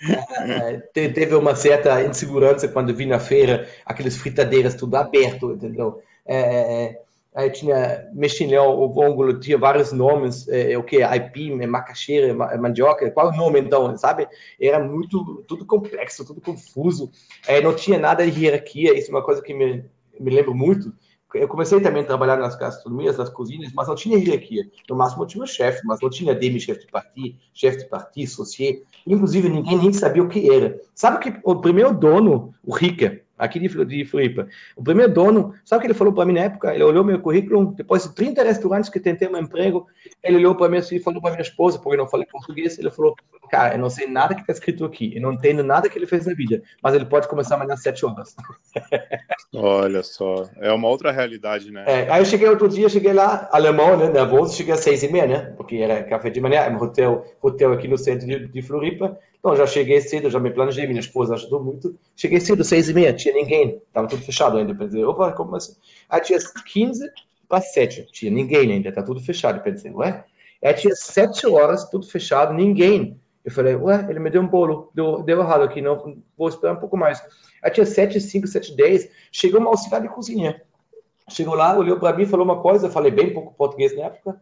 Speaker 2: É, teve uma certa insegurança quando vi na feira aqueles fritadeiras tudo aberto, entendeu? É, é, é Aí tinha mexilhão, o vôngulo, tinha vários nomes, é, é o que? Aipim, é macaxeira, é mandioca, qual o nome então, sabe? Era muito, tudo complexo, tudo confuso, é, não tinha nada de hierarquia, isso é uma coisa que me, me lembro muito. Eu comecei também a trabalhar nas gastronomias, nas cozinhas, mas não tinha hierarquia. No máximo tinha um chefe, mas não tinha demi-chefe de parti, chefe de parti, associé. Inclusive ninguém nem sabia o que era. Sabe que o primeiro dono, o Rica, aqui de, de Floripa. O primeiro dono, sabe o que ele falou para mim na época? Ele olhou meu currículo, depois de 30 restaurantes que tentei um emprego, ele olhou para mim assim e falou para minha esposa, porque eu não falei português, ele falou, cara, eu não sei nada que está escrito aqui, eu não entendo nada que ele fez na vida, mas ele pode começar amanhã às 7 horas.
Speaker 1: Olha só, é uma outra realidade, né?
Speaker 2: É, aí eu cheguei outro dia, cheguei lá, alemão, né, nervoso, cheguei às seis e meia, né, porque era café de manhã, um hotel, hotel aqui no centro de, de Floripa, então já cheguei cedo, já me planejei, minha esposa ajudou muito. Cheguei cedo, seis e meia, tinha ninguém, estava tudo fechado ainda. Pensei, opa, como assim? Aí tinha 15 para 7, tinha ninguém ainda, tá tudo fechado. Pensei, ué? Aí tinha 7 horas, tudo fechado, ninguém. Eu falei, ué, ele me deu um bolo, deu, deu errado aqui, não, vou esperar um pouco mais. Aí tinha 7, 5, 7, 10, chegou uma auxiliar de cozinha. Chegou lá, olhou para mim, falou uma coisa, eu falei bem pouco português na época.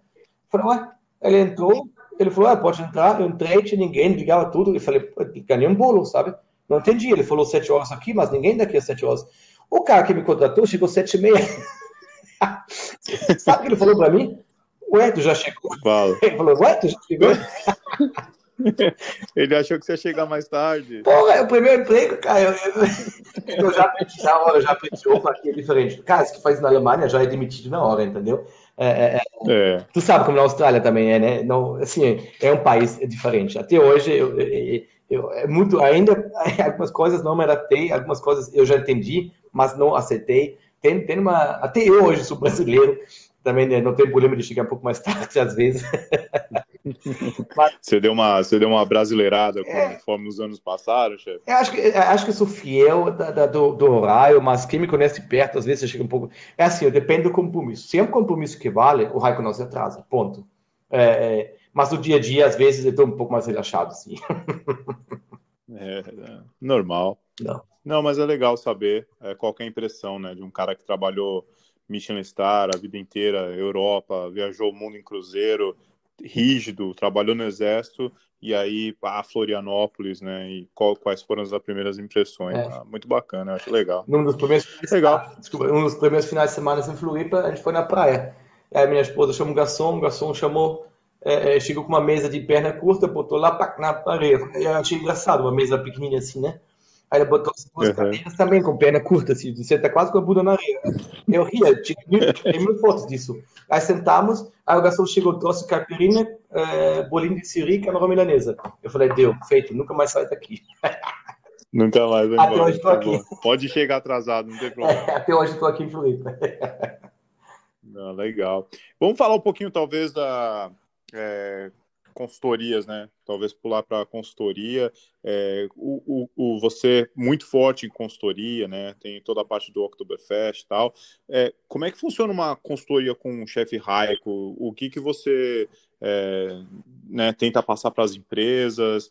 Speaker 2: Falei, ué, ele entrou, ele falou, ah, pode entrar. Eu entrei, tinha ninguém, ligava tudo. Eu falei, ganhei um bolo, sabe? Não entendi. Ele falou sete horas aqui, mas ninguém daqui a sete horas. O cara que me contratou chegou sete e meia. sabe o que ele falou para mim? Ué, tu já chegou?
Speaker 1: Fala.
Speaker 2: Ele falou, ué, tu já chegou?
Speaker 1: Ele achou que você ia chegar mais tarde.
Speaker 2: Pô, é o primeiro emprego, cara. Eu, eu, eu já aprendi na hora, já aprendi, opa, aqui é diferente. Cara, isso que faz na Alemanha já é demitido na hora, entendeu? É, é, é, é. Tu sabe como na Austrália também é, né? Não, assim, é um país diferente. Até hoje, eu, eu, eu, é muito, ainda algumas coisas não me adaptei, algumas coisas eu já entendi, mas não aceitei. Tem, tem uma, até eu hoje sou brasileiro, também né, não tem problema de chegar um pouco mais tarde às vezes.
Speaker 1: Mas, você, deu uma, você deu uma brasileirada é, conforme os anos passaram, chefe?
Speaker 2: Eu acho que, acho que sou fiel da, da, do, do, horário, mas quem me conhece perto, às vezes chega um pouco. É assim, depende do compromisso. Se é um compromisso que vale, o raio não se atrasa, ponto. É, é, mas no dia a dia, às vezes, eu estou um pouco mais relaxado.
Speaker 1: É, é, normal.
Speaker 2: Não.
Speaker 1: Não, mas é legal saber é, qual é a impressão né, de um cara que trabalhou Michelin Star a vida inteira, Europa, viajou o mundo em cruzeiro, rígido, trabalhou no exército e aí a Florianópolis, né? E qual, quais foram as primeiras impressões? É. Ah, muito bacana, acho legal.
Speaker 2: Num dos primeiros finais, legal. Desculpa, um dos primeiros finais de semana em Floripa, a gente foi na praia. Aí minha esposa chamou um garçom, o garçom chamou, é, é chegou com uma mesa de perna curta, botou lá na parede. Eu achei engraçado, uma mesa pequenininha assim, né? Aí ele botou as duas uhum. cadeiras também com perna curta, assim, você tá quase com a bunda na areia. Eu ria, tinha mil fotos disso. Aí sentamos, aí o garçom chegou, trouxe caipirinha, é, bolinho de siri e camarão milanesa. Eu falei, deu, feito, nunca mais sai daqui.
Speaker 1: Nunca mais vai
Speaker 2: Até hoje estou tá aqui.
Speaker 1: Pode chegar atrasado, não tem problema.
Speaker 2: É, até hoje estou aqui em Felipe.
Speaker 1: Ah, legal. Vamos falar um pouquinho, talvez, da é, consultorias, né? Talvez pular para consultoria. É, o, o, o, você muito forte em consultoria, né? Tem toda a parte do Oktoberfest e tal. É, como é que funciona uma consultoria com um chefe Raico? O que que você é, né, tenta passar para as empresas?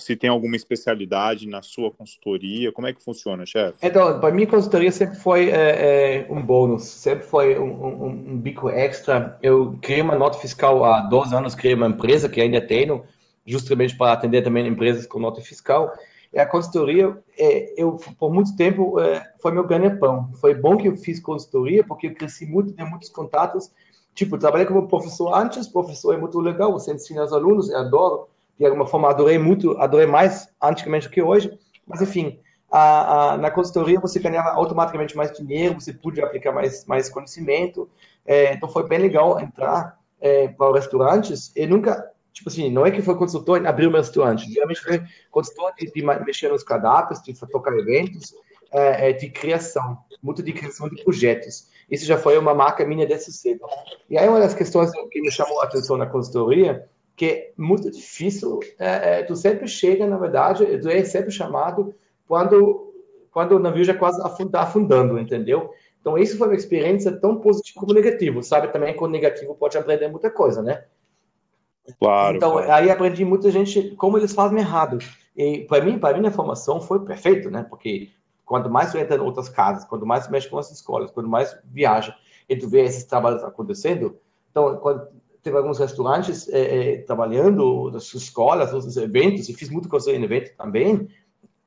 Speaker 1: Se tem alguma especialidade na sua consultoria, como é que funciona, chefe?
Speaker 2: Então, para mim, consultoria sempre foi é, é, um bônus, sempre foi um, um, um, bico extra. Eu criei uma nota fiscal há 12 anos, criei uma empresa que ainda tenho, justamente para atender também empresas com nota fiscal. E a consultoria, é, eu por muito tempo é, foi meu ganha-pão. Foi bom que eu fiz consultoria porque eu cresci muito, tenho muitos contatos. Tipo, trabalhei como professor antes, professor é muito legal, você ensina os alunos, eu adoro de alguma forma adorei muito, adorei mais antigamente do que hoje, mas enfim, a, a, na consultoria você ganhava automaticamente mais dinheiro, você podia aplicar mais, mais conhecimento, é, então foi bem legal entrar é, para restaurantes, e nunca, tipo assim, não é que foi consultor abriu um restaurante, geralmente foi consultor de, de mexer nos cardápios, de tocar eventos, é, é, de criação, muito de criação de projetos. Isso já foi uma marca minha desse cedo. E aí uma das questões que me chamou a atenção na consultoria que é muito difícil. É, é, tu sempre chega, na verdade, tu é sempre chamado quando, quando o navio já quase está afundando, entendeu? Então, isso foi uma experiência tão positiva como negativa. Sabe também que o negativo pode aprender muita coisa, né?
Speaker 1: Claro.
Speaker 2: Então,
Speaker 1: claro.
Speaker 2: aí aprendi muita gente como eles fazem errado. E para mim, para mim, a formação foi perfeito, né? Porque quanto mais tu entra em outras casas, quanto mais tu mexe com as escolas, quanto mais viaja e tu vê esses trabalhos acontecendo, então, quando teve alguns restaurantes é, é, trabalhando, das escolas, os eventos, e fiz muito coisa em evento também,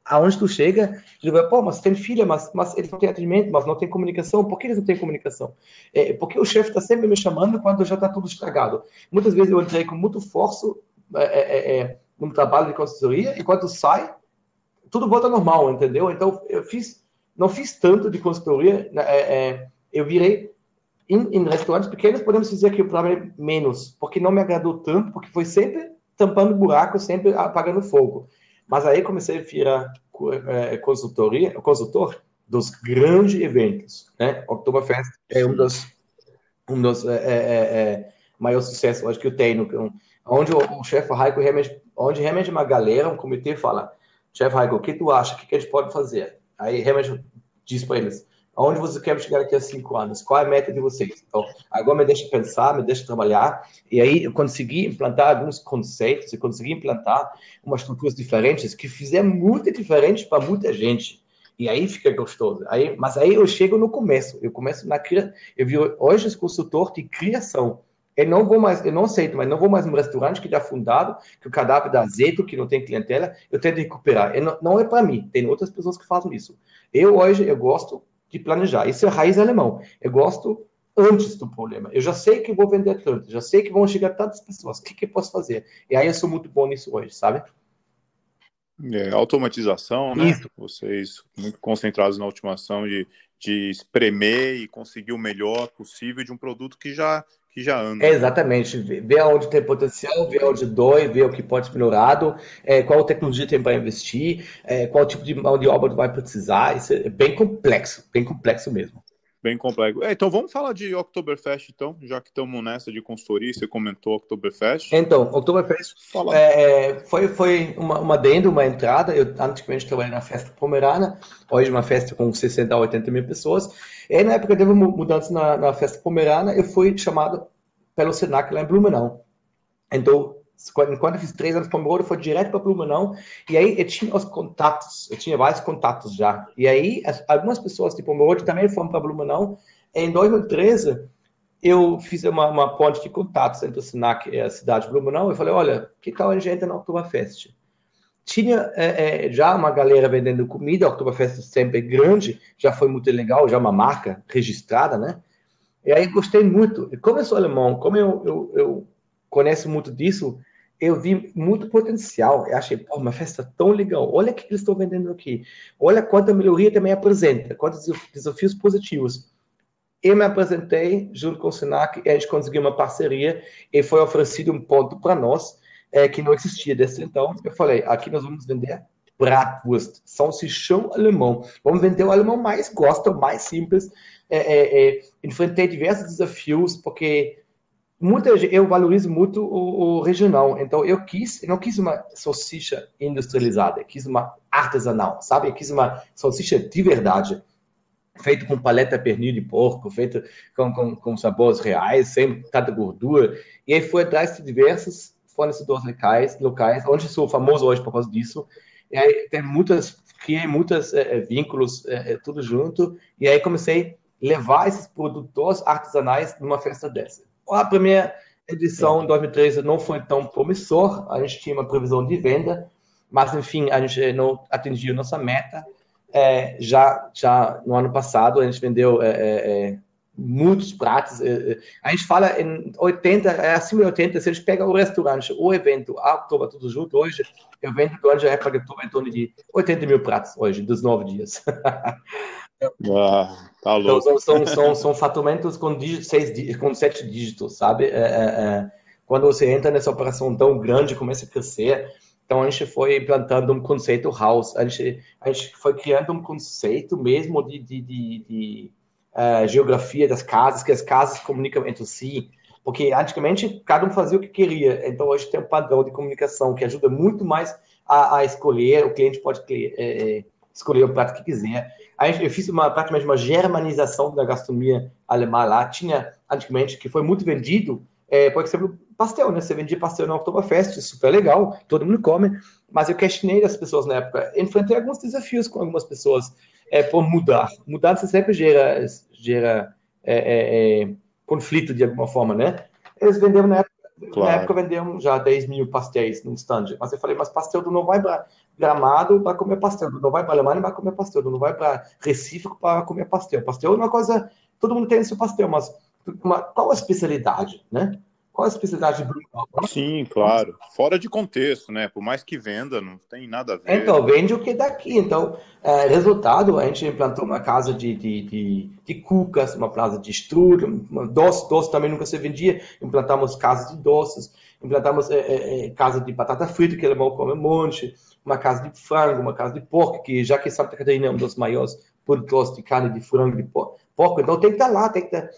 Speaker 2: aonde tu chega, ele vai, pô, mas tem filha, mas, mas eles não têm atendimento, mas não tem comunicação, por que eles não têm comunicação? É, porque o chefe está sempre me chamando quando já está tudo estragado. Muitas vezes eu entrei com muito forço é, num trabalho de consultoria, e quando sai, tudo volta normal, entendeu? Então, eu fiz, não fiz tanto de consultoria, né, eu virei em, em, restaurantes pequenos, podemos dizer que o problema é menos, porque não me agradou tanto, porque foi sempre tampando buraco, sempre apagando fogo. Mas aí comecei a virar é, consultoria, consultor dos grandes eventos, né? Oktoberfest é um dos, um dos é, é, é maiores sucessos, acho que eu tenho, onde o, o chefe Raico realmente, onde realmente uma galera, um comitê fala, chefe Raico, o que tu acha, o que, que a gente pode fazer? Aí realmente diz para eles, Aonde você quer chegar daqui a cinco anos? Qual é a meta de vocês? Então, agora me deixa pensar, me deixa trabalhar. E aí eu consegui implantar alguns conceitos, eu consegui implantar umas estruturas diferentes que fizeram muito diferente para muita gente. E aí fica gostoso. Aí, mas aí eu chego no começo. Eu começo na criação. Eu vi hoje esse consultor de criação. Eu não vou mais, eu não aceito, mas não vou mais num restaurante que está fundado, que o cadáver dá azedo, que não tem clientela. Eu tento recuperar. Eu não, não é para mim. Tem outras pessoas que fazem isso. Eu hoje eu gosto de planejar. Isso é raiz alemão. Eu gosto antes do problema. Eu já sei que vou vender tanto, já sei que vão chegar tantas pessoas. O que, que eu posso fazer? E aí eu sou muito bom nisso hoje, sabe?
Speaker 1: É, automatização, né? Isso. Vocês muito concentrados na automação de, de espremer e conseguir o melhor possível de um produto que já que já anda.
Speaker 2: É, exatamente. Ver onde tem potencial, ver onde dói, ver o que pode ser melhorado, é, qual tecnologia tem para investir, é, qual tipo de mão de obra vai precisar. Isso é bem complexo, bem complexo mesmo.
Speaker 1: Bem complexo. É, então vamos falar de Oktoberfest, então, já que estamos nessa de consultoria, você comentou Oktoberfest.
Speaker 2: Então, Oktoberfest é, é, foi, foi uma, uma dentro, uma entrada. Eu antigamente trabalhei na festa pomerana, hoje uma festa com 60 a 80 mil pessoas. E na época teve mudança na, na festa pomerana, eu fui chamado pelo Senac lá em Blumenau. Então, quando eu fiz três anos para Pomerode, foi direto para Blumenau. E aí eu tinha os contatos, eu tinha vários contatos já. E aí as, algumas pessoas de Pomerode também foram para Blumenau. Em 2013, eu fiz uma, uma ponte de contatos entre o Senac e a cidade de Blumenau. Eu falei, olha, que tal a gente entra na Oktoberfest? Tinha é, é, já uma galera vendendo comida, a Oktoberfest sempre é grande, já foi muito legal, já uma marca registrada, né? E aí gostei muito. Como eu sou alemão, como eu, eu, eu conheço muito disso, eu vi muito potencial. Eu achei, pô, uma festa tão legal. Olha o que eles estão vendendo aqui. Olha quanta melhoria também apresenta, quantos desafios positivos. Eu me apresentei junto com o Senac a gente conseguiu uma parceria e foi oferecido um ponto para nós é, que não existia desde então. Eu falei, aqui nós vamos vender bratwurst, salsichão alemão. Vamos vender o alemão mais gosta, mais simples. É, é, é, enfrentei diversos desafios, porque muita eu valorizo muito o, o, regional. Então eu quis, eu não quis uma salsicha industrializada, eu quis uma artesanal, sabe? Eu quis uma salsicha de verdade, feito com paleta pernil de porco, feito com, com, com sabores reais, sem tanta gordura. E aí foi atrás de diversos fornecedores locais, locais, onde sou famoso hoje por causa disso. E aí tem muitas, criei muitos é, vínculos, é, tudo junto. E aí comecei a levar esses produtores artesanais numa festa dessa. A primeira edição em 2013 não foi tão promissor, a gente tinha uma previsão de venda, mas enfim, a gente não atingiu nossa meta. É, já, já no ano passado, a gente vendeu é, é, muitos pratos. A gente fala em 80, é acima de 80, se a gente pega o restaurante, o evento, a Oktober, tudo junto, hoje, eu vendo durante a época de Oktober em torno de 80 mil pratos hoje, dos nove dias.
Speaker 1: Ah, tá louco.
Speaker 2: Então, são, são, são fatumentos com, dígitos, seis, com sete dígitos, sabe? É, é, é, quando você entra nessa operação tão grande, começa a crescer, então a gente foi implantando um conceito house, a gente, a gente foi criando um conceito mesmo de, de, de, de uh, geografia das casas, que as casas comunicam entre si, porque antigamente cada um fazia o que queria, então hoje tem um padrão de comunicação que ajuda muito mais a, a escolher, o cliente pode é, é escolher o prato que quiser. Aí eu fiz uma, praticamente uma germanização da gastronomia alemã lá, tinha antigamente, que foi muito vendido, é, por exemplo, pastel, né? Você vendia pastel na Oktoberfest, super legal, todo mundo come, mas eu questionei as pessoas na época, enfrentei alguns desafios com algumas pessoas é, por mudar. Mudança sempre gera, gera é, é, é, conflito de alguma forma, né? Eles venderam na época, claro. na época venderam já 10 mil pastéis no stand, mas eu falei, mas pastel do não vai para Gramado para comer pastel, não vai para Alemanha para comer pastel, não vai para Recife para comer pastel. Pastel é uma coisa, todo mundo tem seu pastel, mas uma, qual a especialidade, né? Qual a especialidade?
Speaker 1: Sim, claro. Fora de contexto, né? Por mais que venda, não tem nada a ver.
Speaker 2: Então, vende o que é daqui. Então, é, resultado, a gente implantou uma casa de, de, de, de cucas, uma casa de strudel, doce, doce também nunca se vendia. Implantamos casas de doces, implantamos é, é, é casa de batata frita, que alemão come um monte, uma casa de frango, uma casa de porco, que já que Santa Catarina é um dos maiores produtores de carne de frango de porco, porco. Então tem que estar lá, tem que estar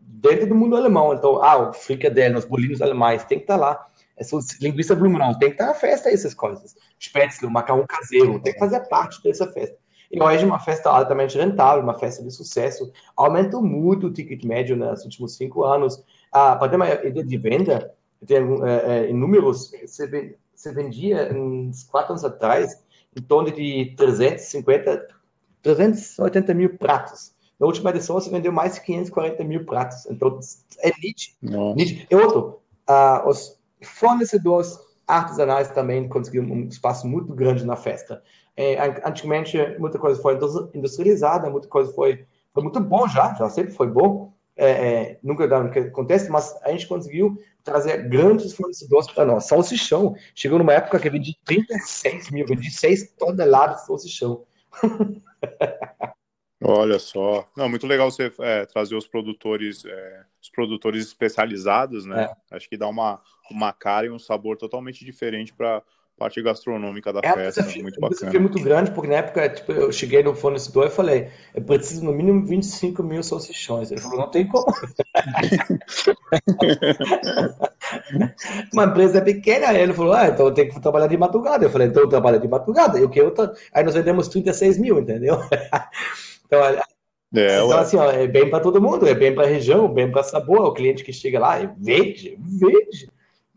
Speaker 2: dentro do mundo alemão. Então, ah, o fricadelle, os bolinhos alemães, tem que estar lá. Essa linguiça Blumenau, tem que estar na festa essas coisas. Spätzle, o macarrão caseiro, tem que fazer parte dessa festa. E hoje uma festa altamente rentável, uma festa de sucesso. Aumentou muito o ticket médio nos últimos cinco anos. Ah, para ter uma ideia de venda, tem, é, é, em números, você, você vendia uns quatro anos atrás em torno de 350, 380 mil pratos. Na última edição, você vendeu mais de 540 mil pratos. Então, é nítido. nítido. E outro, uh, os fornecedores artesanais também conseguiram um espaço muito grande na festa. É, antigamente, muita coisa foi industrializada, muita coisa foi, foi muito bom já, já sempre foi bom. É, é, nunca que acontece, mas a gente conseguiu trazer grandes fornecedores para nós. Salsichão, chegou numa época que eu vendi 36 mil, vendi 6 toneladas de salsichão.
Speaker 1: Olha só, não, muito legal você é, trazer os produtores, é, os produtores especializados, né? É. Acho que dá uma, uma cara e um sabor totalmente diferente para parte gastronômica da é, festa. Desafio, muito bacana.
Speaker 2: Desafio muito grande, porque na época tipo, eu cheguei no fornecedor e falei: eu preciso no mínimo 25 mil salsichões. Ele falou: não tem como. Uma empresa é pequena, aí ele falou: ah, então eu tenho que trabalhar de madrugada. Eu falei: então eu trabalho de madrugada. E o que eu tô... Aí nós vendemos 36 mil, entendeu? Então, é, então assim, ó, é bem para todo mundo, é bem para a região, bem para sabor. O cliente que chega lá, é vende, vende.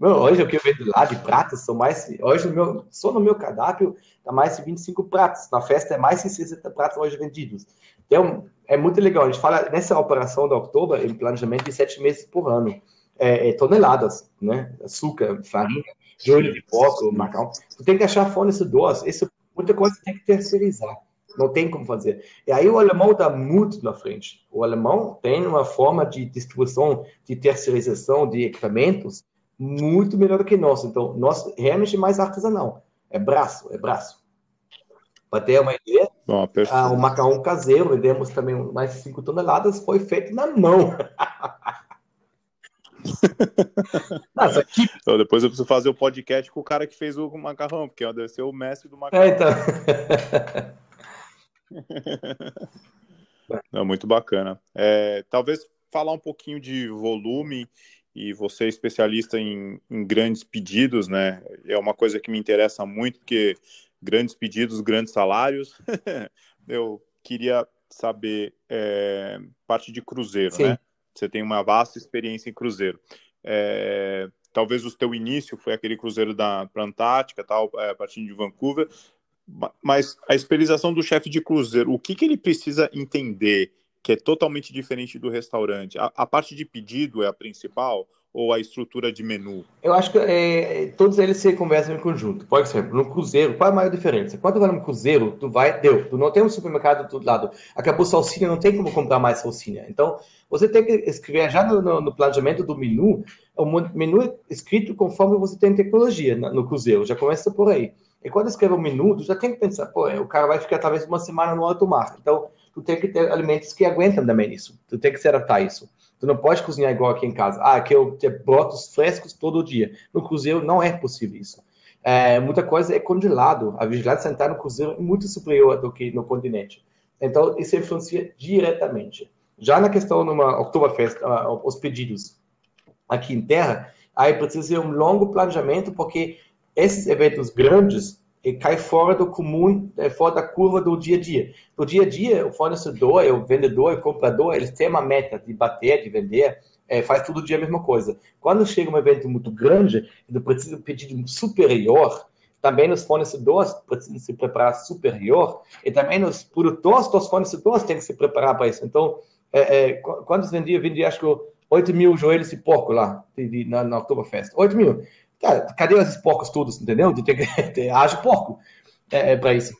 Speaker 2: Meu, hoje o que eu vendo lá de pratos são mais. Hoje, no meu, só no meu cardápio, tá mais de 25 pratos. Na festa é mais de 60 pratos hoje vendidos. Então, é muito legal. A gente fala nessa operação da Oktober, em planejamento de sete meses por ano. É, é, toneladas, né? Açúcar, farinha, joelho de porco, macarrão. Tu tem que achar fornecedores. Isso, muita coisa tem que terceirizar. Não tem como fazer. E aí o alemão está muito na frente. O alemão tem uma forma de distribuição, de terceirização de equipamentos muito melhor do que nós. Então, nós realmente é mais artesanal. É braço, é braço. Para ter uma ideia, Bom, ah, o macarrão caseiro, vendemos também mais de 5 toneladas, foi feito na mão.
Speaker 1: Nossa, que... então, depois eu preciso fazer o podcast com o cara que fez o macarrão, porque deve ser o mestre do macarrão. É, então. Não, muito bacana. É, talvez falar um pouquinho de volume e você é especialista em, em, grandes pedidos, né? É uma coisa que me interessa muito, porque grandes pedidos, grandes salários. Eu queria saber é, parte de cruzeiro, Sim. né? Você tem uma vasta experiência em cruzeiro. É, talvez o teu início foi aquele cruzeiro da pra Antártica, tal, é, partindo de Vancouver, mas a especialização do chefe de cruzeiro, o que, que ele precisa entender que é totalmente diferente do restaurante? A, a parte de pedido é a principal ou a estrutura de menu?
Speaker 2: Eu acho que é, todos eles se conversam em conjunto. Por exemplo, no cruzeiro, qual é a maior diferença? Quando tu vai no cruzeiro, tu vai, deu, tu não tem um supermercado do lado, acabou salsinha, não tem como comprar mais salsinha. Então, você tem que escrever já no, no, no planejamento do menu, o menu escrito conforme você tem tecnologia no cruzeiro, já começa por aí. E quando escreve um menu, tu já tem que pensar, pô, o cara vai ficar talvez uma semana no alto mar. Então, tu tem que ter alimentos que aguentam também isso. Tu tem que se adaptar a isso. Tu não pode cozinhar igual aqui em casa. Ah, aqui eu boto os frescos todo dia. No cruzeiro não é possível isso. É, muita coisa é congelado. A vigilância sanitária no cruzeiro é muito superior do que no continente. Então, isso influencia diretamente. Já na questão numa Oktoberfest, uh, os pedidos aqui em terra, aí precisa ser um longo planejamento, porque esses eventos grandes e cai fora do comum, é, fora da curva do dia a dia. No dia a dia, o fornecedor, o vendedor, o comprador, eles têm uma meta de bater, de vender, é, faz todo dia a mesma coisa. Quando chega um evento muito grande, ele precisa de um pedido superior, também os fornecedores precisam se preparar superior, e também os produtores dos fornecedores têm que se preparar para isso. Então, é, é, quantos vendia? Vendia, acho que 8 mil joelhos de porco lá, de, de, na, na Oktoberfest. 8 mil. Cara, cadê esses porcos todos, entendeu? Tem que ter, haja porco é, é para isso.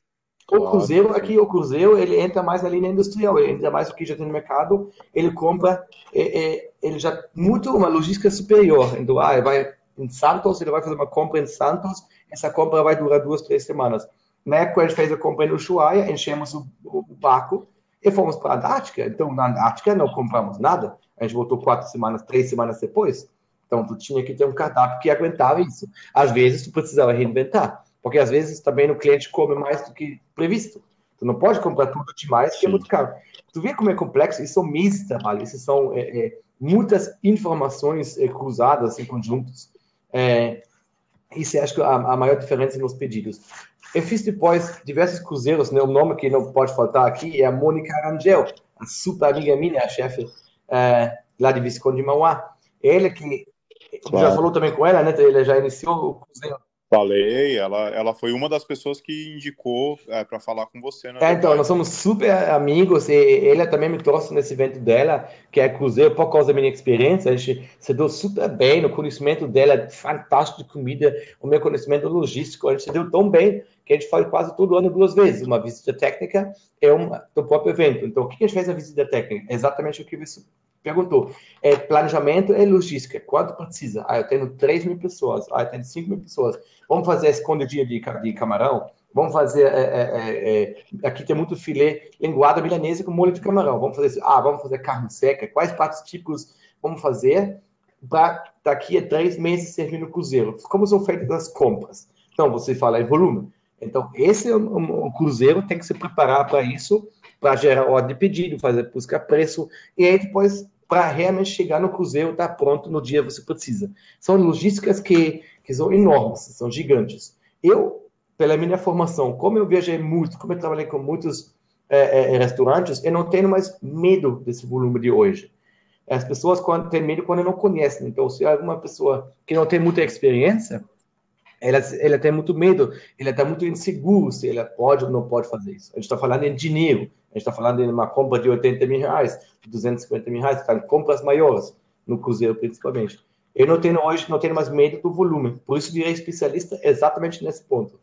Speaker 2: O Cruzeiro, aqui o Cruzeiro, ele entra mais na linha industrial, ele entra mais o que já tem no mercado, ele compra, é, é, ele já muito uma logística superior. Então, ah, ele vai em Santos, ele vai fazer uma compra em Santos, essa compra vai durar duas, três semanas. Na época, gente fez a compra em Ushuaia, enchemos o, o barco e fomos para a Antártica. Então, na Antártica, não compramos nada. A gente voltou quatro semanas, três semanas depois. Então, tu tinha que ter um cardápio que aguentava isso. Às vezes, tu precisava reinventar, porque às vezes também o cliente come mais do que previsto. Tu não pode comprar tudo demais, que é muito caro. Tu vê como é complexo? Isso são meses de trabalho, isso são é, é, muitas informações é, cruzadas em conjuntos. É, isso acho que a, a maior diferença nos pedidos. Eu fiz depois diversos cruzeiros, né? o nome que não pode faltar aqui é a Mônica Rangel, a super amiga minha, a chefe é, lá de Visconde de Mauá. Ela que Claro. Já falou também com ela, né? Ele já iniciou o cruzeiro.
Speaker 1: Falei, ela, ela foi uma das pessoas que indicou é, para falar com você. Né?
Speaker 2: É, então, nós somos super amigos e ele também me trouxe nesse evento dela, que é Cruzeiro, por causa da minha experiência. A gente se deu super bem no conhecimento dela, fantástico de comida, o meu conhecimento logístico. A gente se deu tão bem que a gente faz quase todo ano duas vezes. Uma visita técnica e uma do próprio evento. Então, o que a gente fez na visita técnica? Exatamente o que você perguntou. É planejamento e logística. Quanto precisa? Ah, eu tenho 3 mil pessoas. Ah, eu tenho 5 mil pessoas. Vamos fazer escondidinha de, de camarão? Vamos fazer. É, é, é, é, aqui tem muito filé linguada milanesa com molho de camarão. Vamos fazer. Ah, vamos fazer carne seca. Quais pratos típicos vamos fazer para daqui a três meses servir no cruzeiro? Como são feitas as compras? Então, você fala em volume. Então, esse é um, um cruzeiro tem que se preparar para isso, para gerar ordem de pedido, fazer buscar preço, e aí depois para realmente chegar no cruzeiro estar tá pronto no dia que você precisa. São logísticas que, que são enormes, são gigantes. Eu, pela minha formação, como eu viajei muito, como eu trabalhei com muitos é, é, restaurantes, eu não tenho mais medo desse volume de hoje. As pessoas quando, têm medo quando não conhecem. Então, se alguma pessoa que não tem muita experiência, ela, ela tem muito medo, ela está muito insegura se ela pode ou não pode fazer isso. A gente está falando em dinheiro, a gente está falando em uma compra de 80 mil reais, de 250 mil reais, tá? compras maiores, no cruzeiro principalmente. Eu não tenho hoje, não tenho mais medo do volume, por isso virei especialista exatamente nesse ponto.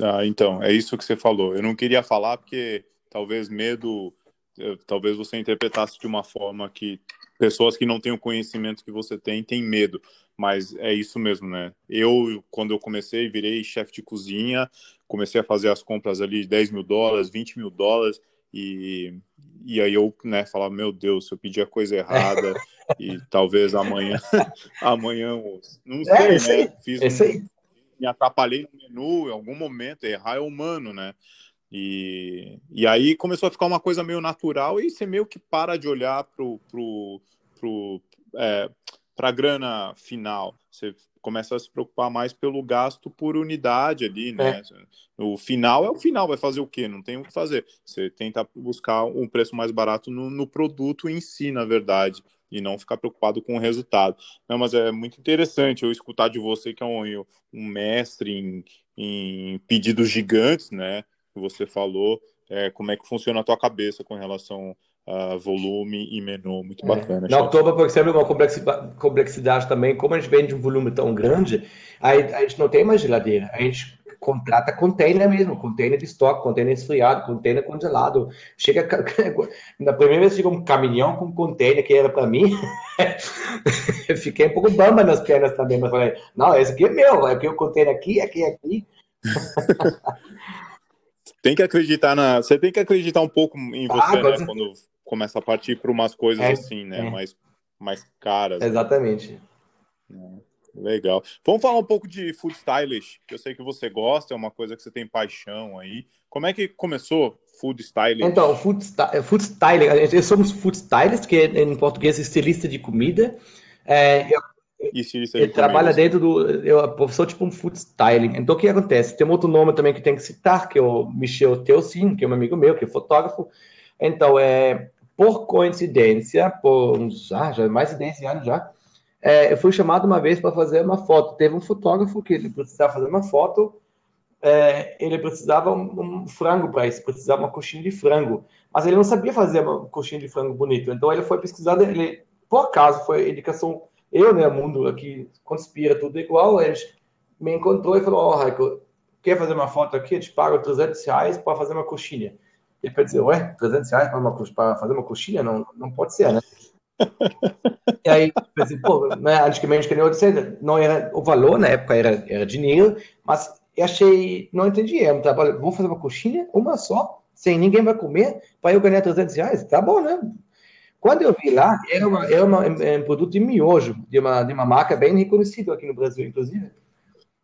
Speaker 1: Ah, então, é isso que você falou. Eu não queria falar porque talvez medo, eh, talvez você interpretasse de uma forma que pessoas que não têm o conhecimento que você tem têm medo. Mas é isso mesmo, né? Eu, quando eu comecei, virei chefe de cozinha, comecei a fazer as compras ali de 10 mil dólares, 20 mil dólares, e, e aí eu, né, falava, meu Deus, se eu pedir a coisa errada, e talvez amanhã, amanhã, não é, sei, é, né? Fiz um, me atrapalhei no menu em algum momento, errar é humano, né? E, e aí começou a ficar uma coisa meio natural e você meio que para de olhar pro, pro, pro é, para a grana final. Você começa a se preocupar mais pelo gasto por unidade ali, né? É. O final é o final, vai fazer o quê? Não tem o que fazer. Você tenta buscar um preço mais barato no, no produto em si, na verdade. e não ficar preocupado com o resultado. Não, mas é muito interessante eu escutar de você que é um, um mestre em, em pedidos gigantes, né? Que você falou, é, como é que funciona a tua cabeça com relação a volume e menu. Muito é. bacana.
Speaker 2: É. Na Oktober, por exemplo, uma complexidade, complexidade também, como a gente vende um volume tão grande, aí a gente não tem mais geladeira, a gente contrata container mesmo, container de estoque, container esfriado, container congelado. Chega, na primeira vez chegou um caminhão com container que era para mim, eu fiquei um pouco bamba nas pernas também, mas falei, não, esse aqui é meu, é aqui o container aqui, aqui, aqui.
Speaker 1: tem que acreditar na, você tem que acreditar um pouco em você, ah, né, quando começa a partir para umas coisas é, assim, né, é. mais, mais caras.
Speaker 2: Né? Exatamente.
Speaker 1: Né? Legal. Vamos falar um pouco de food stylish, que eu sei que você gosta, é uma coisa que você tem paixão aí. Como é que começou food stylish?
Speaker 2: Então, food, food styling, nós somos food stylist, que em português é estilista de comida. É, eu, estilista de trabalha dentro do. Eu sou tipo um food styling. Então, o que acontece? Tem um outro nome também que tem que citar, que é o Michel Teocin, que é um amigo meu, que é fotógrafo. Então, é, por coincidência, por uns, ah, já mais de 10 anos já, é, eu fui chamado uma vez para fazer uma foto. Teve um fotógrafo que ele precisava fazer uma foto, é, ele precisava um, um frango para isso, precisava uma coxinha de frango, mas ele não sabia fazer uma coxinha de frango bonito. Então ele foi pesquisar, ele por acaso foi indicação eu, né, mundo aqui conspira tudo igual, ele me encontrou e falou: "Ó, oh, Raico, quer fazer uma foto aqui? Eu te pago 300 reais para fazer uma coxinha." Ele pode dizer, ué, 300 reais para fazer uma coxinha? Não, não pode ser, né? e aí, pensei, pô, né, antigamente, que nem eu disse, não era o valor, na época era, era dinheiro, mas eu achei, não entendi, é um trabalho, vou fazer uma coxinha, uma só, sem ninguém vai comer, para eu ganhar 300 reais, tá bom, né? Quando eu vi lá, era, uma, era uma, um produto de miojo, de uma, de uma marca bem reconhecida aqui no Brasil, inclusive.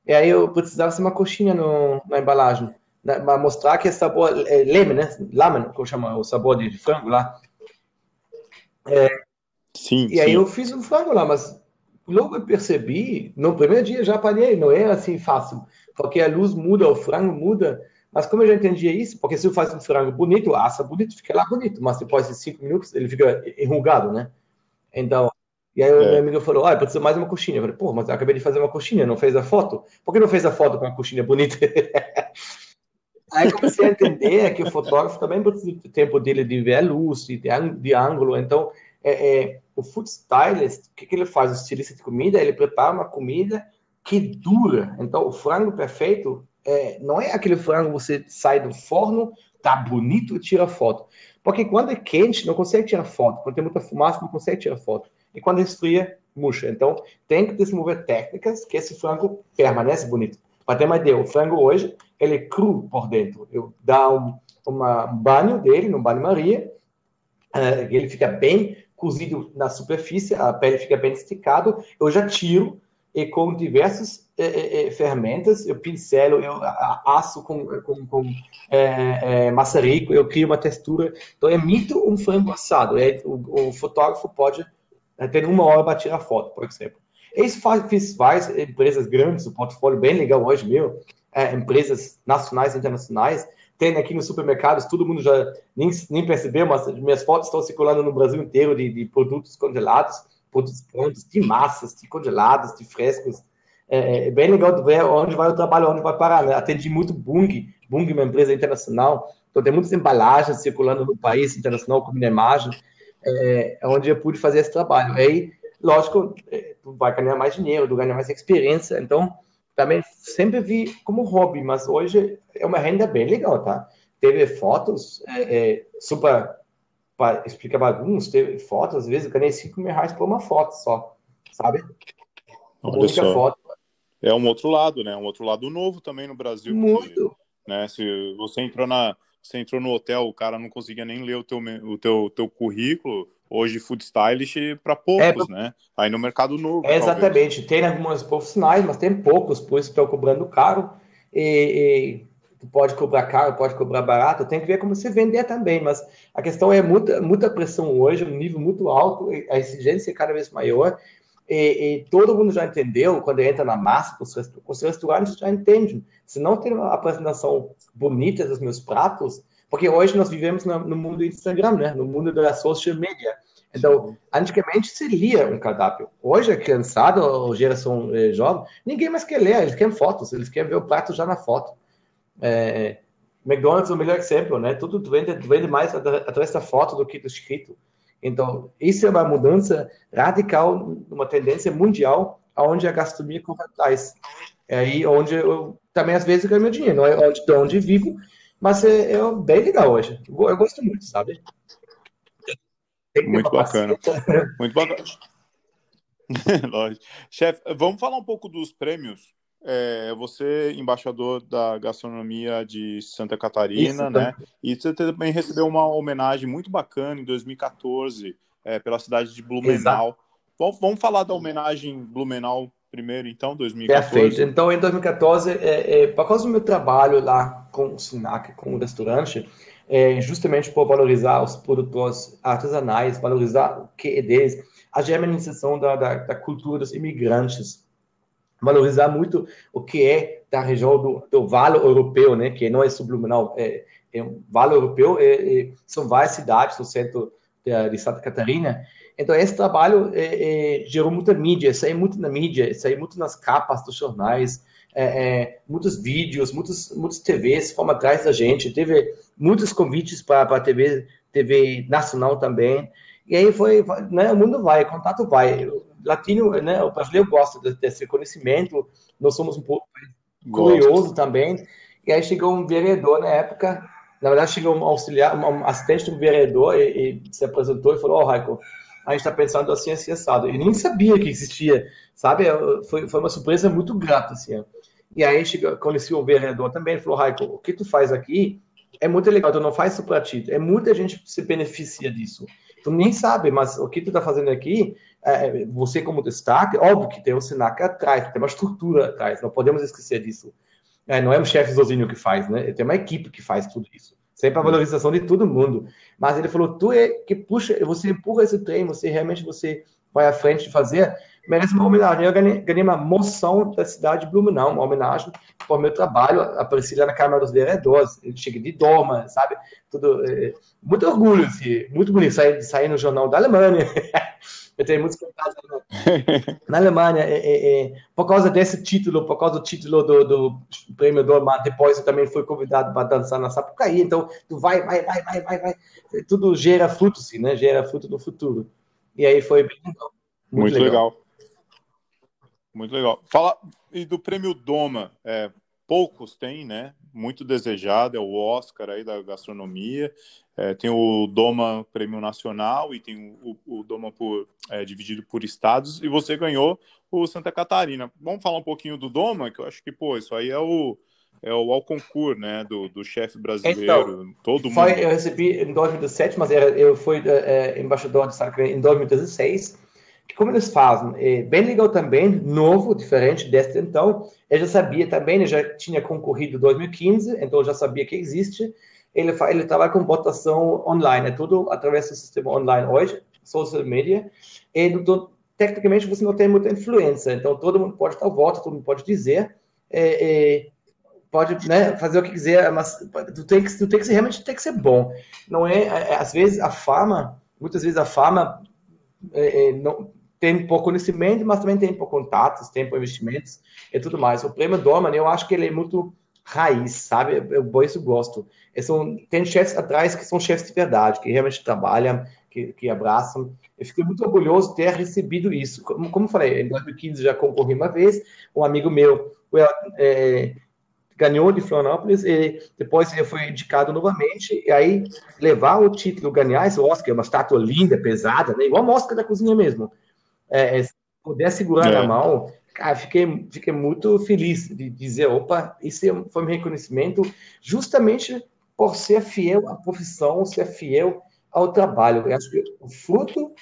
Speaker 2: E aí eu precisava ser uma coxinha no, na embalagem, né, para mostrar que é sabor, é, leme, né? Lamen, como chama o sabor de frango lá. É,
Speaker 1: Sim.
Speaker 2: E aí eu fiz um frango lá, mas logo eu percebi, no primeiro dia já parei, não era assim fácil, porque a luz muda, o frango muda. Mas como eu já entendia isso, porque se eu faço um frango bonito, assa bonito, fica lá bonito, mas depois de cinco minutos ele fica enrugado, né? Então, e aí o é. meu amigo falou, ah, precisa mais uma coxinha. Eu falei, pô, mas eu acabei de fazer uma coxinha, não fez a foto? Por que não fez a foto com a coxinha bonita? aí comecei a entender que o fotógrafo também precisa do tempo dele de ver a luz, de, de ângulo, então é, é, o food stylist, o que, que ele faz? O estilista de comida, ele prepara uma comida que dura. Então, o frango perfeito é, não é aquele frango que você sai do forno, tá bonito tira foto. Porque quando é quente, não consegue tirar foto. Quando tem muita fumaça, não consegue tirar foto. E quando esfria, murcha. Então, tem que desenvolver técnicas que esse frango permanece bonito. Para ter uma ideia, o frango hoje, ele é cru por dentro. Eu dou um, uma, um banho dele, no banho-maria, uh, ele fica bem cozido na superfície, a pele fica bem esticada, eu já tiro e com diversas é, é, ferramentas, eu pincelo, eu aço com, com, com é, é, maçarico, eu crio uma textura, então eu emito um frango assado, é, o, o, fotógrafo pode ter uma hora para tirar foto, por exemplo. Isso faz, empresas grandes, o um portfólio bem legal hoje meu, é, empresas nacionais e internacionais, tem aqui nos supermercados, todo mundo já nem, nem percebeu, mas minhas fotos estão circulando no Brasil inteiro de, de produtos congelados, produtos prontos, de massas, de congelados, de frescos. É, é, bem legal ver onde vai o trabalho, onde vai parar. Né? Atendi muito Bung, Bung é uma empresa internacional, então tem muitas embalagens circulando no país internacional com minha imagem, é, onde eu pude fazer esse trabalho. Aí, lógico, é, tu vai ganhar mais dinheiro, tu ganha mais experiência, então também sempre vi como hobby, mas hoje é uma renda bem legal, tá? Teve fotos, é, é, super, para explicar alguns, teve fotos, às vezes eu ganhei 5 mil reais por uma foto só, sabe?
Speaker 1: Olha única só. foto. É um outro lado, né? Um outro lado novo também no Brasil.
Speaker 2: Muito.
Speaker 1: né? Se você entrou na, você entrou no hotel, o cara não conseguia nem ler o teu, o teu, teu currículo, hoje food stylist para poucos, é, né? Aí no mercado novo.
Speaker 2: É, exatamente. Tem algumas profissionais, mas tem poucos, por isso estão cobrando caro. E, e pode cobrar caro, pode cobrar barato, tem que ver como você vender também. Mas a questão é muita, muita pressão hoje, um nível muito alto, a exigência é cada vez maior. E, e, todo mundo já entendeu, quando entra na massa, os, os restaurantes já entendem. Se não tem uma apresentação bonita dos meus pratos, porque hoje nós vivemos no, no mundo do Instagram, né? no mundo da social media. Então, antigamente se lia um cardápio. Hoje, a criançada, a geração eh, jovem, ninguém mais quer ler, eles querem fotos, eles querem ver o prato já na foto. É, McDonald's é o melhor exemplo, né? Tudo vende, vende mais através da foto do que do escrito. Então, isso é uma mudança radical, uma tendência mundial, aonde a gastronomia corre atrás. É aí onde eu também às vezes ganho meu dinheiro, não é onde, de onde vivo, mas é, é bem legal hoje. Eu gosto muito, sabe?
Speaker 1: Muito bacana. Muito bacana. Lógico. Chefe, vamos falar um pouco dos prêmios. É, você, embaixador da gastronomia de Santa Catarina, Isso, né? E você também recebeu uma homenagem muito bacana em 2014 é, pela cidade de Blumenau. Vamos, vamos falar da homenagem Blumenau primeiro, então, 2014?
Speaker 2: Perfeito. Então, em 2014, é, é, por causa do meu trabalho lá com o Sinac, com o restaurante, é, justamente por valorizar os produtores artesanais, valorizar o que é deles, a germanização da, da, da cultura dos imigrantes, valorizar muito o que é da região do, do Vale Europeu, né, que não é Subluminal, é, é um Vale Europeu, é, é, são várias cidades no centro de, de Santa Catarina, então, esse trabalho é, é, gerou muita mídia, saiu muito na mídia, saiu muito nas capas dos jornais, é muitos vídeos, muitos, muitos TVs foram atrás da gente, teve muitos convites para a TV, TV nacional também. E aí foi, né, o mundo vai, o contato vai. Latino, né, o brasileiro gosta desse conhecimento, nós somos um pouco curioso também. E aí chegou um vereador na época, na verdade chegou um auxiliar, um assistente um vereador e, e se apresentou e falou, ó, oh, Raico, a gente está pensando assim, assim, assado. Ele nem sabia que existia, sabe? Foi, foi uma surpresa muito grata, assim. E aí chegou, conheci o vereador também, ele falou, Raico, o que tu faz aqui é muito legal, tu não faz isso para ti. É muita gente se beneficia disso. Tu nem sabe, mas o que tu está fazendo aqui, é, você como destaque, óbvio que tem um SINAC atrás, tem uma estrutura atrás, não podemos esquecer disso. É, não é um chefe sozinho que faz, né? Tem uma equipe que faz tudo isso sempre a valorização de todo mundo. Mas ele falou, tu é que puxa, você empurra esse trem, você realmente você vai à frente de fazer, merece uma homenagem. Eu ganhei, ganhei uma moção da cidade de Blumenau, uma homenagem por meu trabalho, apareci lá na Câmara dos Vereadores, cheguei de Doma, sabe? Tudo, é, muito orgulho, assim, muito bonito sair, sair no jornal da Alemanha. Eu tenho muitos contatos na Alemanha. É, é, é, por causa desse título, por causa do título do, do prêmio do depois eu também fui convidado para dançar na Sapucaí. Então, tu vai, vai, vai, vai, vai, vai. Tudo gera fruto, sim, né? Gera fruto no futuro. E aí foi bem
Speaker 1: legal. Muito, Muito legal. legal. Muito legal. Fala e do prêmio Doma. É, poucos têm, né? Muito desejado, é o Oscar aí da gastronomia. É, tem o Doma Prêmio Nacional e tem o, o Doma por, é, dividido por estados, e você ganhou o Santa Catarina. Vamos falar um pouquinho do Doma, que eu acho que, pô, isso aí é o, é o ao concurso, né, do, do chefe brasileiro, então, todo
Speaker 2: foi, mundo. Eu recebi em 2007, mas era, eu fui é, embaixador de Catarina em 2016, como eles fazem? É bem legal também, novo, diferente deste então. Eu já sabia também, eu já tinha concorrido em 2015, então já sabia que existe ele, ele trabalha com votação online, é tudo através do sistema online hoje, social media, e do, tecnicamente você não tem muita influência, então todo mundo pode dar voto, todo mundo pode dizer, é, é, pode né, fazer o que quiser, mas tu tem que, tu tem que ser, realmente tem que ser bom. Não é, é às vezes a fama, muitas vezes a fama é, é não, tem pouco conhecimento, mas também tem pouco contatos, pouco investimentos e tudo mais. O prêmio Dorman, eu acho que ele é muito raiz, sabe? Eu, isso gosto. São, tem chefes atrás que são chefes de verdade, que realmente trabalham, que, que abraçam. Eu fiquei muito orgulhoso de ter recebido isso. Como, como falei, em 2015 já concorri uma vez, um amigo meu é, ganhou de Florianópolis e depois ele foi indicado novamente, e aí levar o título, ganhar esse Oscar, uma estátua linda, pesada, né? igual a mosca da cozinha mesmo. É, é poder segurar é. na mão, Cara, fiquei, fiquei muito feliz de dizer, opa, isso é foi um reconhecimento justamente por ser fiel à profissão, ser fiel ao trabalho. Eu acho que o fruto,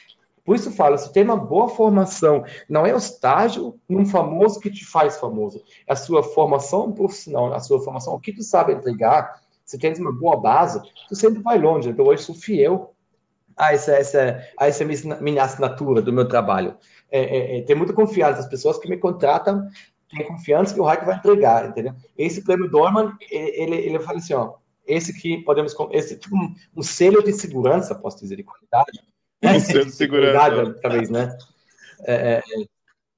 Speaker 2: por isso falo, se tem uma boa formação, não é o estágio num famoso que te faz famoso, é a sua formação profissional, a sua formação, o que tu sabe entregar, se tens uma boa base, tu sempre vai longe. Então, hoje sou fiel a essa, essa, a essa minha assinatura do meu trabalho é, é, é, ter muita confiança. As pessoas que me contratam têm confiança que o hack vai entregar, entendeu? Esse prêmio Dorman, ele, ele fala assim, ó, esse que podemos, esse tipo um, um, selo de segurança, posso dizer, de qualidade,
Speaker 1: Sendo segurança.
Speaker 2: Talvez, né? É,
Speaker 1: é,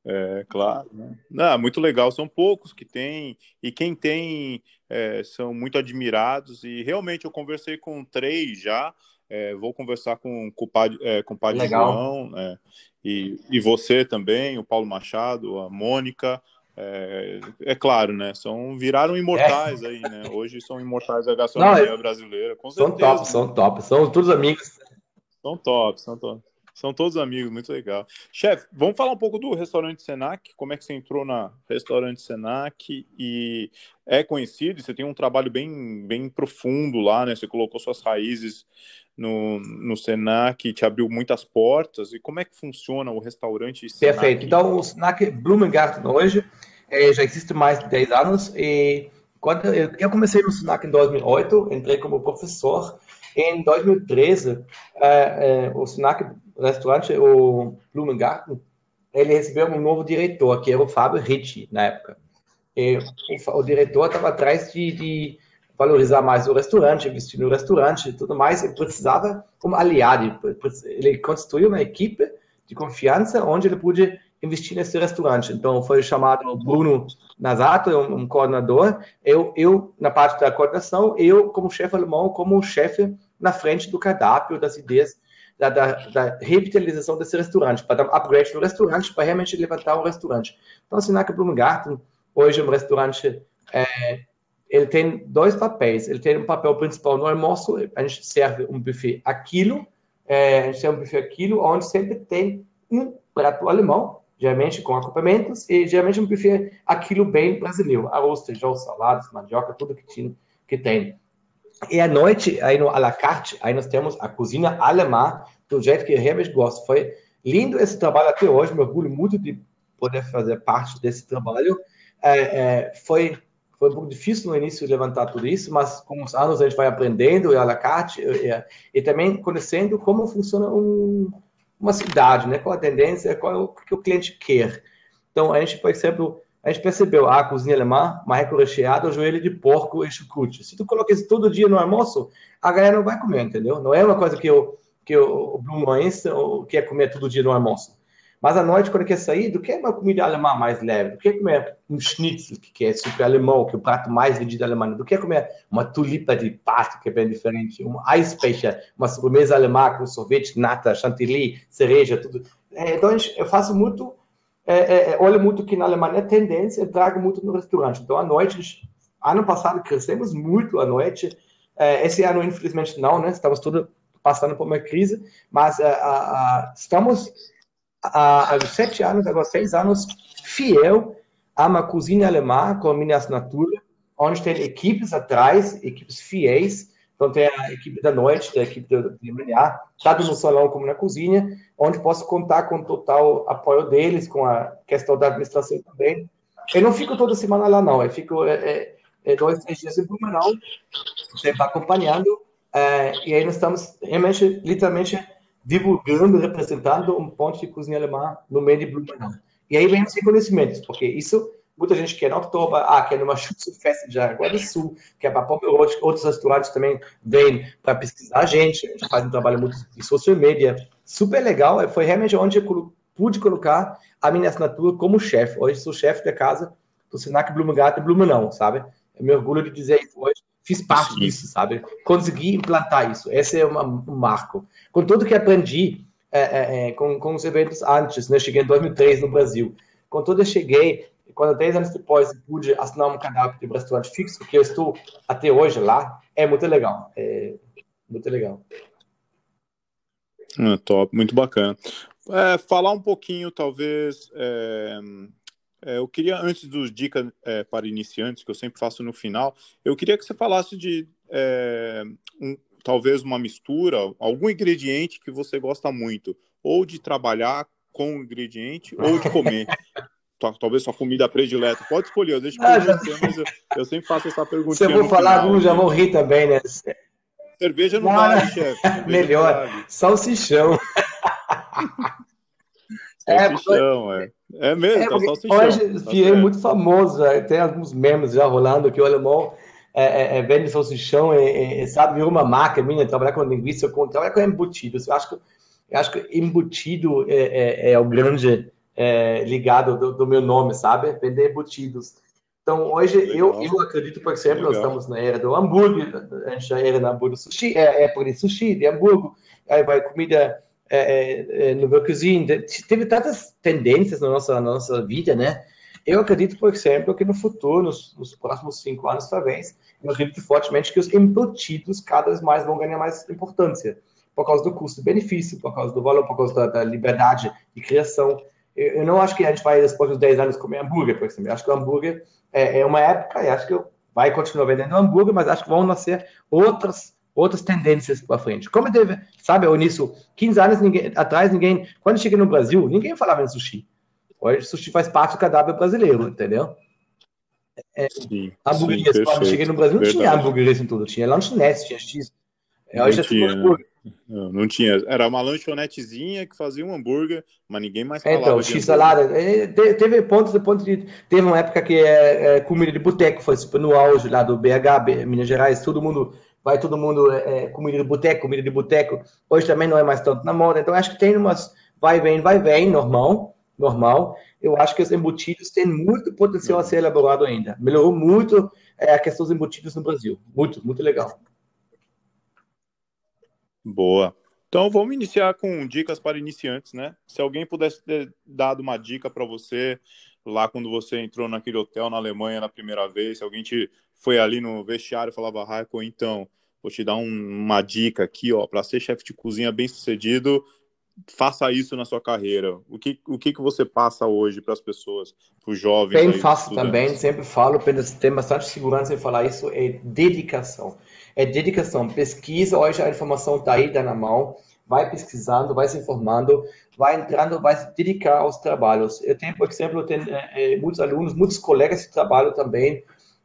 Speaker 1: é, claro. Né? Não, muito legal. São poucos que tem, e quem tem é, são muito admirados. E realmente eu conversei com três já. É, vou conversar com, com o Padre, é, com o padre João, né? e, e você também, o Paulo Machado, a Mônica. É, é, claro, né? São, viraram imortais é. aí, né? Hoje são imortais da gastronomia Não, brasileira, com
Speaker 2: certeza. São top, são top, são todos amigos.
Speaker 1: São top, são top. São todos amigos, muito legal. Chefe, vamos falar um pouco do restaurante Senac, como é que você entrou na restaurante Senac e é conhecido, você tem um trabalho bem, bem profundo lá, né? Você colocou suas raízes no, no Senac, te abriu muitas portas. E como é que funciona o restaurante
Speaker 2: Senac? Perfeito. Então, o Senac Blumengarten hoje é, já existe mais de 10 anos e quando eu, eu comecei no Senac em 2008, entrei como professor. Em 2013, é, é, o Senac restaurante, o Blumengarten, ele recebeu um novo diretor, que era o Fábio Ricci, na época. E o, o diretor estava atrás de, de, valorizar mais o restaurante, investir no restaurante e tudo mais. Ele precisava como aliado. Ele construiu uma equipe de confiança onde ele pôde investir nesse restaurante. Então, foi chamado Bruno Nazato, um, um coordenador. Eu, eu, na parte da coordenação, eu, como chefe alemão, como chefe na frente do cardápio, das ideias da, da, da, revitalização desse restaurante, para dar um upgrade no restaurante, para realmente levantar o restaurante. Então, a Sinaca Blumengarten, hoje é um restaurante, é, ele tem dois papéis. Ele tem um papel principal no almoço, a gente serve um buffet a quilo, é, a gente serve um buffet a quilo, onde sempre tem um prato alemão, geralmente com acompanhamentos, e geralmente um buffet a quilo bem brasileiro, arroz, feijão, saladas, mandioca, tudo que, tinha, que tem. E à noite, aí no à la carte, aí nós temos a cozinha alemã, do jeito que eu realmente gosto. Foi lindo esse trabalho até hoje, me orgulho muito de poder fazer parte desse trabalho. É, é, foi, foi um pouco difícil no início levantar tudo isso, mas com os anos a gente vai aprendendo e à la carte, e, e também conhecendo como funciona um, uma cidade, né? qual a tendência, qual é o que o cliente quer. Então, a gente, por exemplo, a gente percebeu, ah, a cozinha alemã, marreco recheado, joelho de porco e chucrute. Se tu coloca isso todo dia no almoço, a galera não vai comer, entendeu? Não é uma coisa que, eu, que o Blumenense quer comer todo dia no almoço. Mas à noite, quando quer sair, do que é uma comida alemã mais leve? Do que é comer um schnitzel, que é super alemão, que é o prato mais vendido da Alemanha? Do que é comer uma tulipa de pato, que é bem diferente? Um Eisbecher, uma sobremesa alemã com sorvete, nata, chantilly, cereja, tudo. É, então, eu faço muito é, é, é, olha muito que na Alemanha é tendência, traga muito no restaurante. Então, à noite, ano passado crescemos muito à noite. É, esse ano, infelizmente, não, né? Estamos todos passando por uma crise, mas é, estamos há, há sete anos, agora seis anos, fiel a uma cozinha alemã com a minha assinatura, onde tem equipes atrás, equipes fiéis, então tem a equipe da noite, a equipe de manhã, tanto no salão como na cozinha, onde posso contar com o total apoio deles, com a questão da administração também. Eu não fico toda semana lá, não. Eu fico é, é, é dois, três dias em Blumenau, sempre acompanhando. É, e aí nós estamos realmente, literalmente, divulgando, representando um ponto de cozinha alemã no meio de Blumenau. E aí vem os reconhecimentos, porque isso Muita gente quer no outubro, ah, quer numa Festa de Jaraguá do Sul, quer para outros restaurantes também vêm para pesquisar a gente, a gente faz um trabalho muito de social media, super legal, foi realmente onde eu pude colocar a minha assinatura como chefe. Hoje sou chefe da casa do Senac Blumengarten Blumenau, sabe? Eu me orgulho de dizer isso hoje, fiz parte Sim. disso, sabe? Consegui implantar isso, esse é uma, um marco. Com tudo que aprendi é, é, é, com, com os eventos antes, né? Cheguei em 2003 no Brasil. Com tudo eu cheguei, quando, 10 anos depois, pude assinar um cadastro de restaurante fixo, que eu estou até hoje lá, é muito legal. É muito legal.
Speaker 1: É, top, muito bacana. É, falar um pouquinho, talvez. É, é, eu queria, antes dos dicas é, para iniciantes, que eu sempre faço no final, eu queria que você falasse de é, um, talvez uma mistura, algum ingrediente que você gosta muito, ou de trabalhar com o ingrediente, ou de comer. talvez sua comida predileta. Pode escolher, eu deixo para ah, você, mas eu, eu, sempre faço essa pergunta.
Speaker 2: Se eu vou falar algum, já vou rir também, né?
Speaker 1: Cerveja não, não vale, chefe.
Speaker 2: Melhor. Vale. Salsichão.
Speaker 1: salsichão, é. É, é mesmo, é, tá salsichão.
Speaker 2: Hoje tá virei muito famoso, tem alguns memes já rolando que o alemão é, é, é vende salsichão e, sabe, virou uma marca minha, trabalhar com linguiça, com, trabalhar com embutidos. Eu acho que Eu acho que embutido é, é, é o grande é, ligado do, do, meu nome, sabe? Vender embutidos. Então, hoje, eu, eu acredito, por exemplo, Legal. nós estamos na era do hambúrguer, a gente já era na hambúrguer sushi, é, é por sushi, de hambúrguer, aí vai comida é, é, é no. Teve tantas tendências na nossa, na nossa vida, né? Eu acredito, por exemplo, que no futuro, nos, nos, próximos cinco anos, talvez, eu acredito fortemente que os embutidos cada vez mais vão ganhar mais importância, por causa do custo-benefício, por causa do valor, por causa da, da liberdade de criação. Eu, eu, não acho que a gente vai, depois dos 10 anos, comer hambúrguer, por exemplo. Eu acho que o hambúrguer é, é uma época, e acho que vai continuar vendendo hambúrguer, mas acho que vão nascer outras outras tendências para frente. Como teve, sabe, nisso, 15 anos ninguém, atrás, ninguém, quando cheguei no Brasil, ninguém falava em sushi. Hoje, sushi faz parte do cadáver brasileiro, entendeu? É, sim, hamburguerias, sim, quando cheguei no Brasil, não Verdade. tinha hamburguerias em tudo, tinha lanchonete, tinha X.
Speaker 1: É, hoje não, é tinha, não, não, tinha. Era uma lanchonetezinha que fazia um hambúrguer, mas ninguém mais falava.
Speaker 2: Então, X-salada. É, teve pontos, pontos de. Teve uma época que é, é comida de boteco, foi super no auge lá do BH, Minas Gerais, todo mundo. Vai todo mundo é, comida de boteco, comida de boteco. Hoje também não é mais tanto na moda. Então, acho que tem umas. Vai, vem, vai, vem, normal. Normal. Eu acho que os embutidos têm muito potencial a ser elaborado ainda. Melhorou muito é, a questão dos embutidos no Brasil. Muito, muito legal.
Speaker 1: Boa. Então vamos iniciar com dicas para iniciantes, né? Se alguém pudesse ter dado uma dica para você lá quando você entrou naquele hotel na Alemanha na primeira vez, se alguém te foi ali no vestiário e falava, Raiko, então, vou te dar um, uma dica aqui, ó, para ser chefe de cozinha bem sucedido, faça isso na sua carreira. O que, o que, que você passa hoje para as pessoas, para os jovens?
Speaker 2: Bem fácil também, sempre falo, tem bastante segurança em falar isso, é dedicação é dedicação. Pesquisa, hoje a informação está aí, está na mão. Vai pesquisando, vai se informando, vai entrando, vai se dedicar aos trabalhos. Eu tenho, por exemplo, tenho, é, muitos alunos, muitos colegas de trabalho também,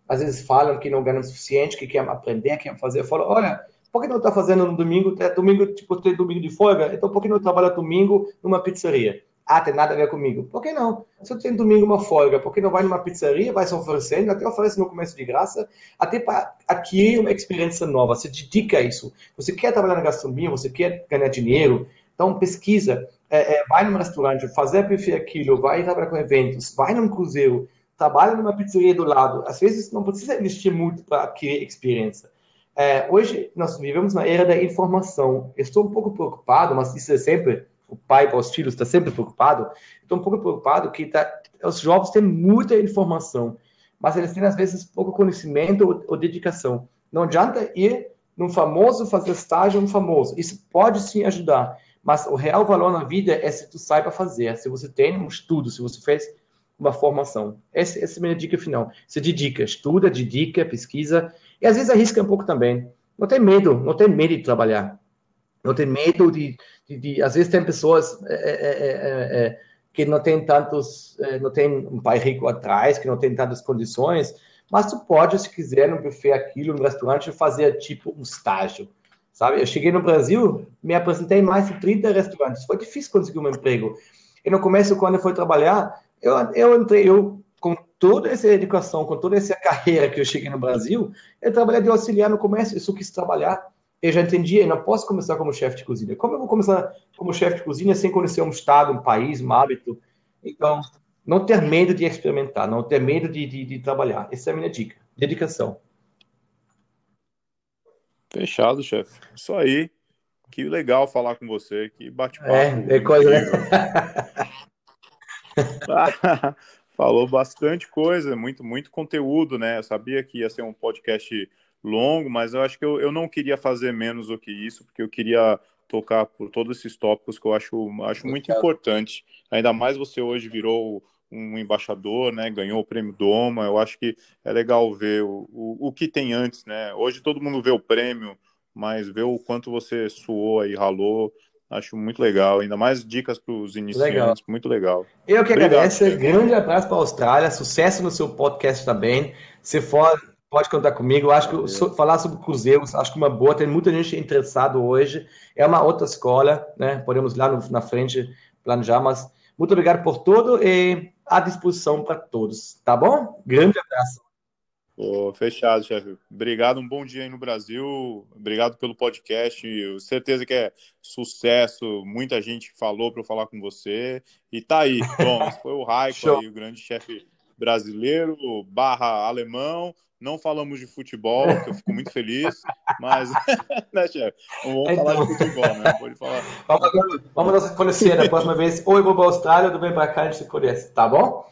Speaker 2: às vezes falam que não ganham o suficiente, que querem aprender, querem fazer. Eu falo, olha, por que não está fazendo no domingo? É domingo, tipo, tem domingo de folga, então por que não trabalha domingo numa pizzaria? Ah, tem nada a ver comigo. Por que não? Se eu tenho domingo uma folga, por que não vai numa pizzaria, vai se oferecendo, até oferece no começo de graça, até para adquirir uma experiência nova. Você dedica a isso. Você quer trabalhar na gastronomia, você quer ganhar dinheiro, então pesquisa, é, é, vai num restaurante, fazer perfil aquilo, vai trabalhar com eventos, vai num cruzeiro, trabalha numa pizzaria do lado. Às vezes não precisa investir muito para adquirir experiência. É, hoje nós vivemos na era da informação. estou um pouco preocupado, mas isso é sempre o pai para os filhos está sempre preocupado. Estou um pouco preocupado que tá, os jovens têm muita informação, mas eles têm às vezes pouco conhecimento ou, ou dedicação. Não adianta ir num famoso fazer estágio no famoso. Isso pode sim ajudar, mas o real valor na vida é se tu saiba fazer, se você tem um estudo, se você fez uma formação. Essa, essa é a minha dica final. Se dedica, estuda, dedica, pesquisa e às vezes arrisca um pouco também. Não tem medo, não tem medo de trabalhar. Não tem medo de, de, de, às vezes tem pessoas é é, que não tem tantos, não tem um pai rico atrás, que não tem tantas condições, mas tu pode, se quiser, no buffet aquilo, no restaurante, fazer tipo um estágio, sabe? Eu cheguei no Brasil, me apresentei em mais de 30 restaurantes, foi difícil conseguir um emprego. E no começo, quando eu fui trabalhar, eu, eu entrei, eu com toda essa educação, com toda essa carreira que eu cheguei no Brasil, eu trabalhei de auxiliar no comércio, só quis trabalhar eu já entendi, eu não posso começar como chefe de cozinha. Como eu vou começar como chefe de cozinha sem conhecer um estado, um país, um hábito? Então, não ter medo de experimentar, não ter medo de, de, de trabalhar. Essa é a minha dica. Dedicação.
Speaker 1: Fechado, chefe. Isso aí. Que legal falar com você. Que bate-papo.
Speaker 2: É, é coisa, né?
Speaker 1: Falou bastante coisa, muito, muito conteúdo, né? Eu sabia que ia ser um podcast longo, mas eu acho que eu, eu não queria fazer menos do que isso, porque eu queria tocar por todos esses tópicos que eu acho, acho muito importante. Ainda mais você hoje virou um embaixador, né? Ganhou o prêmio Doma. Eu acho que é legal ver o, o, o que tem antes, né? Hoje todo mundo vê o prêmio, mas vê o quanto você suou aí, ralou. Acho muito legal, ainda mais dicas para os iniciantes, legal. muito legal.
Speaker 2: Eu que Obrigado, agradeço, grande abraço para a Austrália, sucesso no seu podcast também. Se for Pode contar comigo. Eu acho que so, falar sobre cruzeiros, acho que uma boa. Tem muita gente interessada hoje. É uma outra escola, né? Podemos ir lá no, na frente planejar, mas muito obrigado por tudo e à disposição para todos. Tá bom? Grande abraço.
Speaker 1: Pô, fechado, chefe. Obrigado, um bom dia aí no Brasil. Obrigado pelo podcast. Eu, certeza que é sucesso. Muita gente falou para eu falar com você. E tá aí. Bom, foi o Raico aí, o grande chefe brasileiro, barra alemão. Não falamos de futebol, que eu fico muito feliz, mas, né, chefe? Vamos então... falar de futebol, né? Pode falar.
Speaker 2: Vamos, vamos nos conhecer da próxima vez. Eu vou para a Austrália eu venho para cá a gente se conhece, tá bom?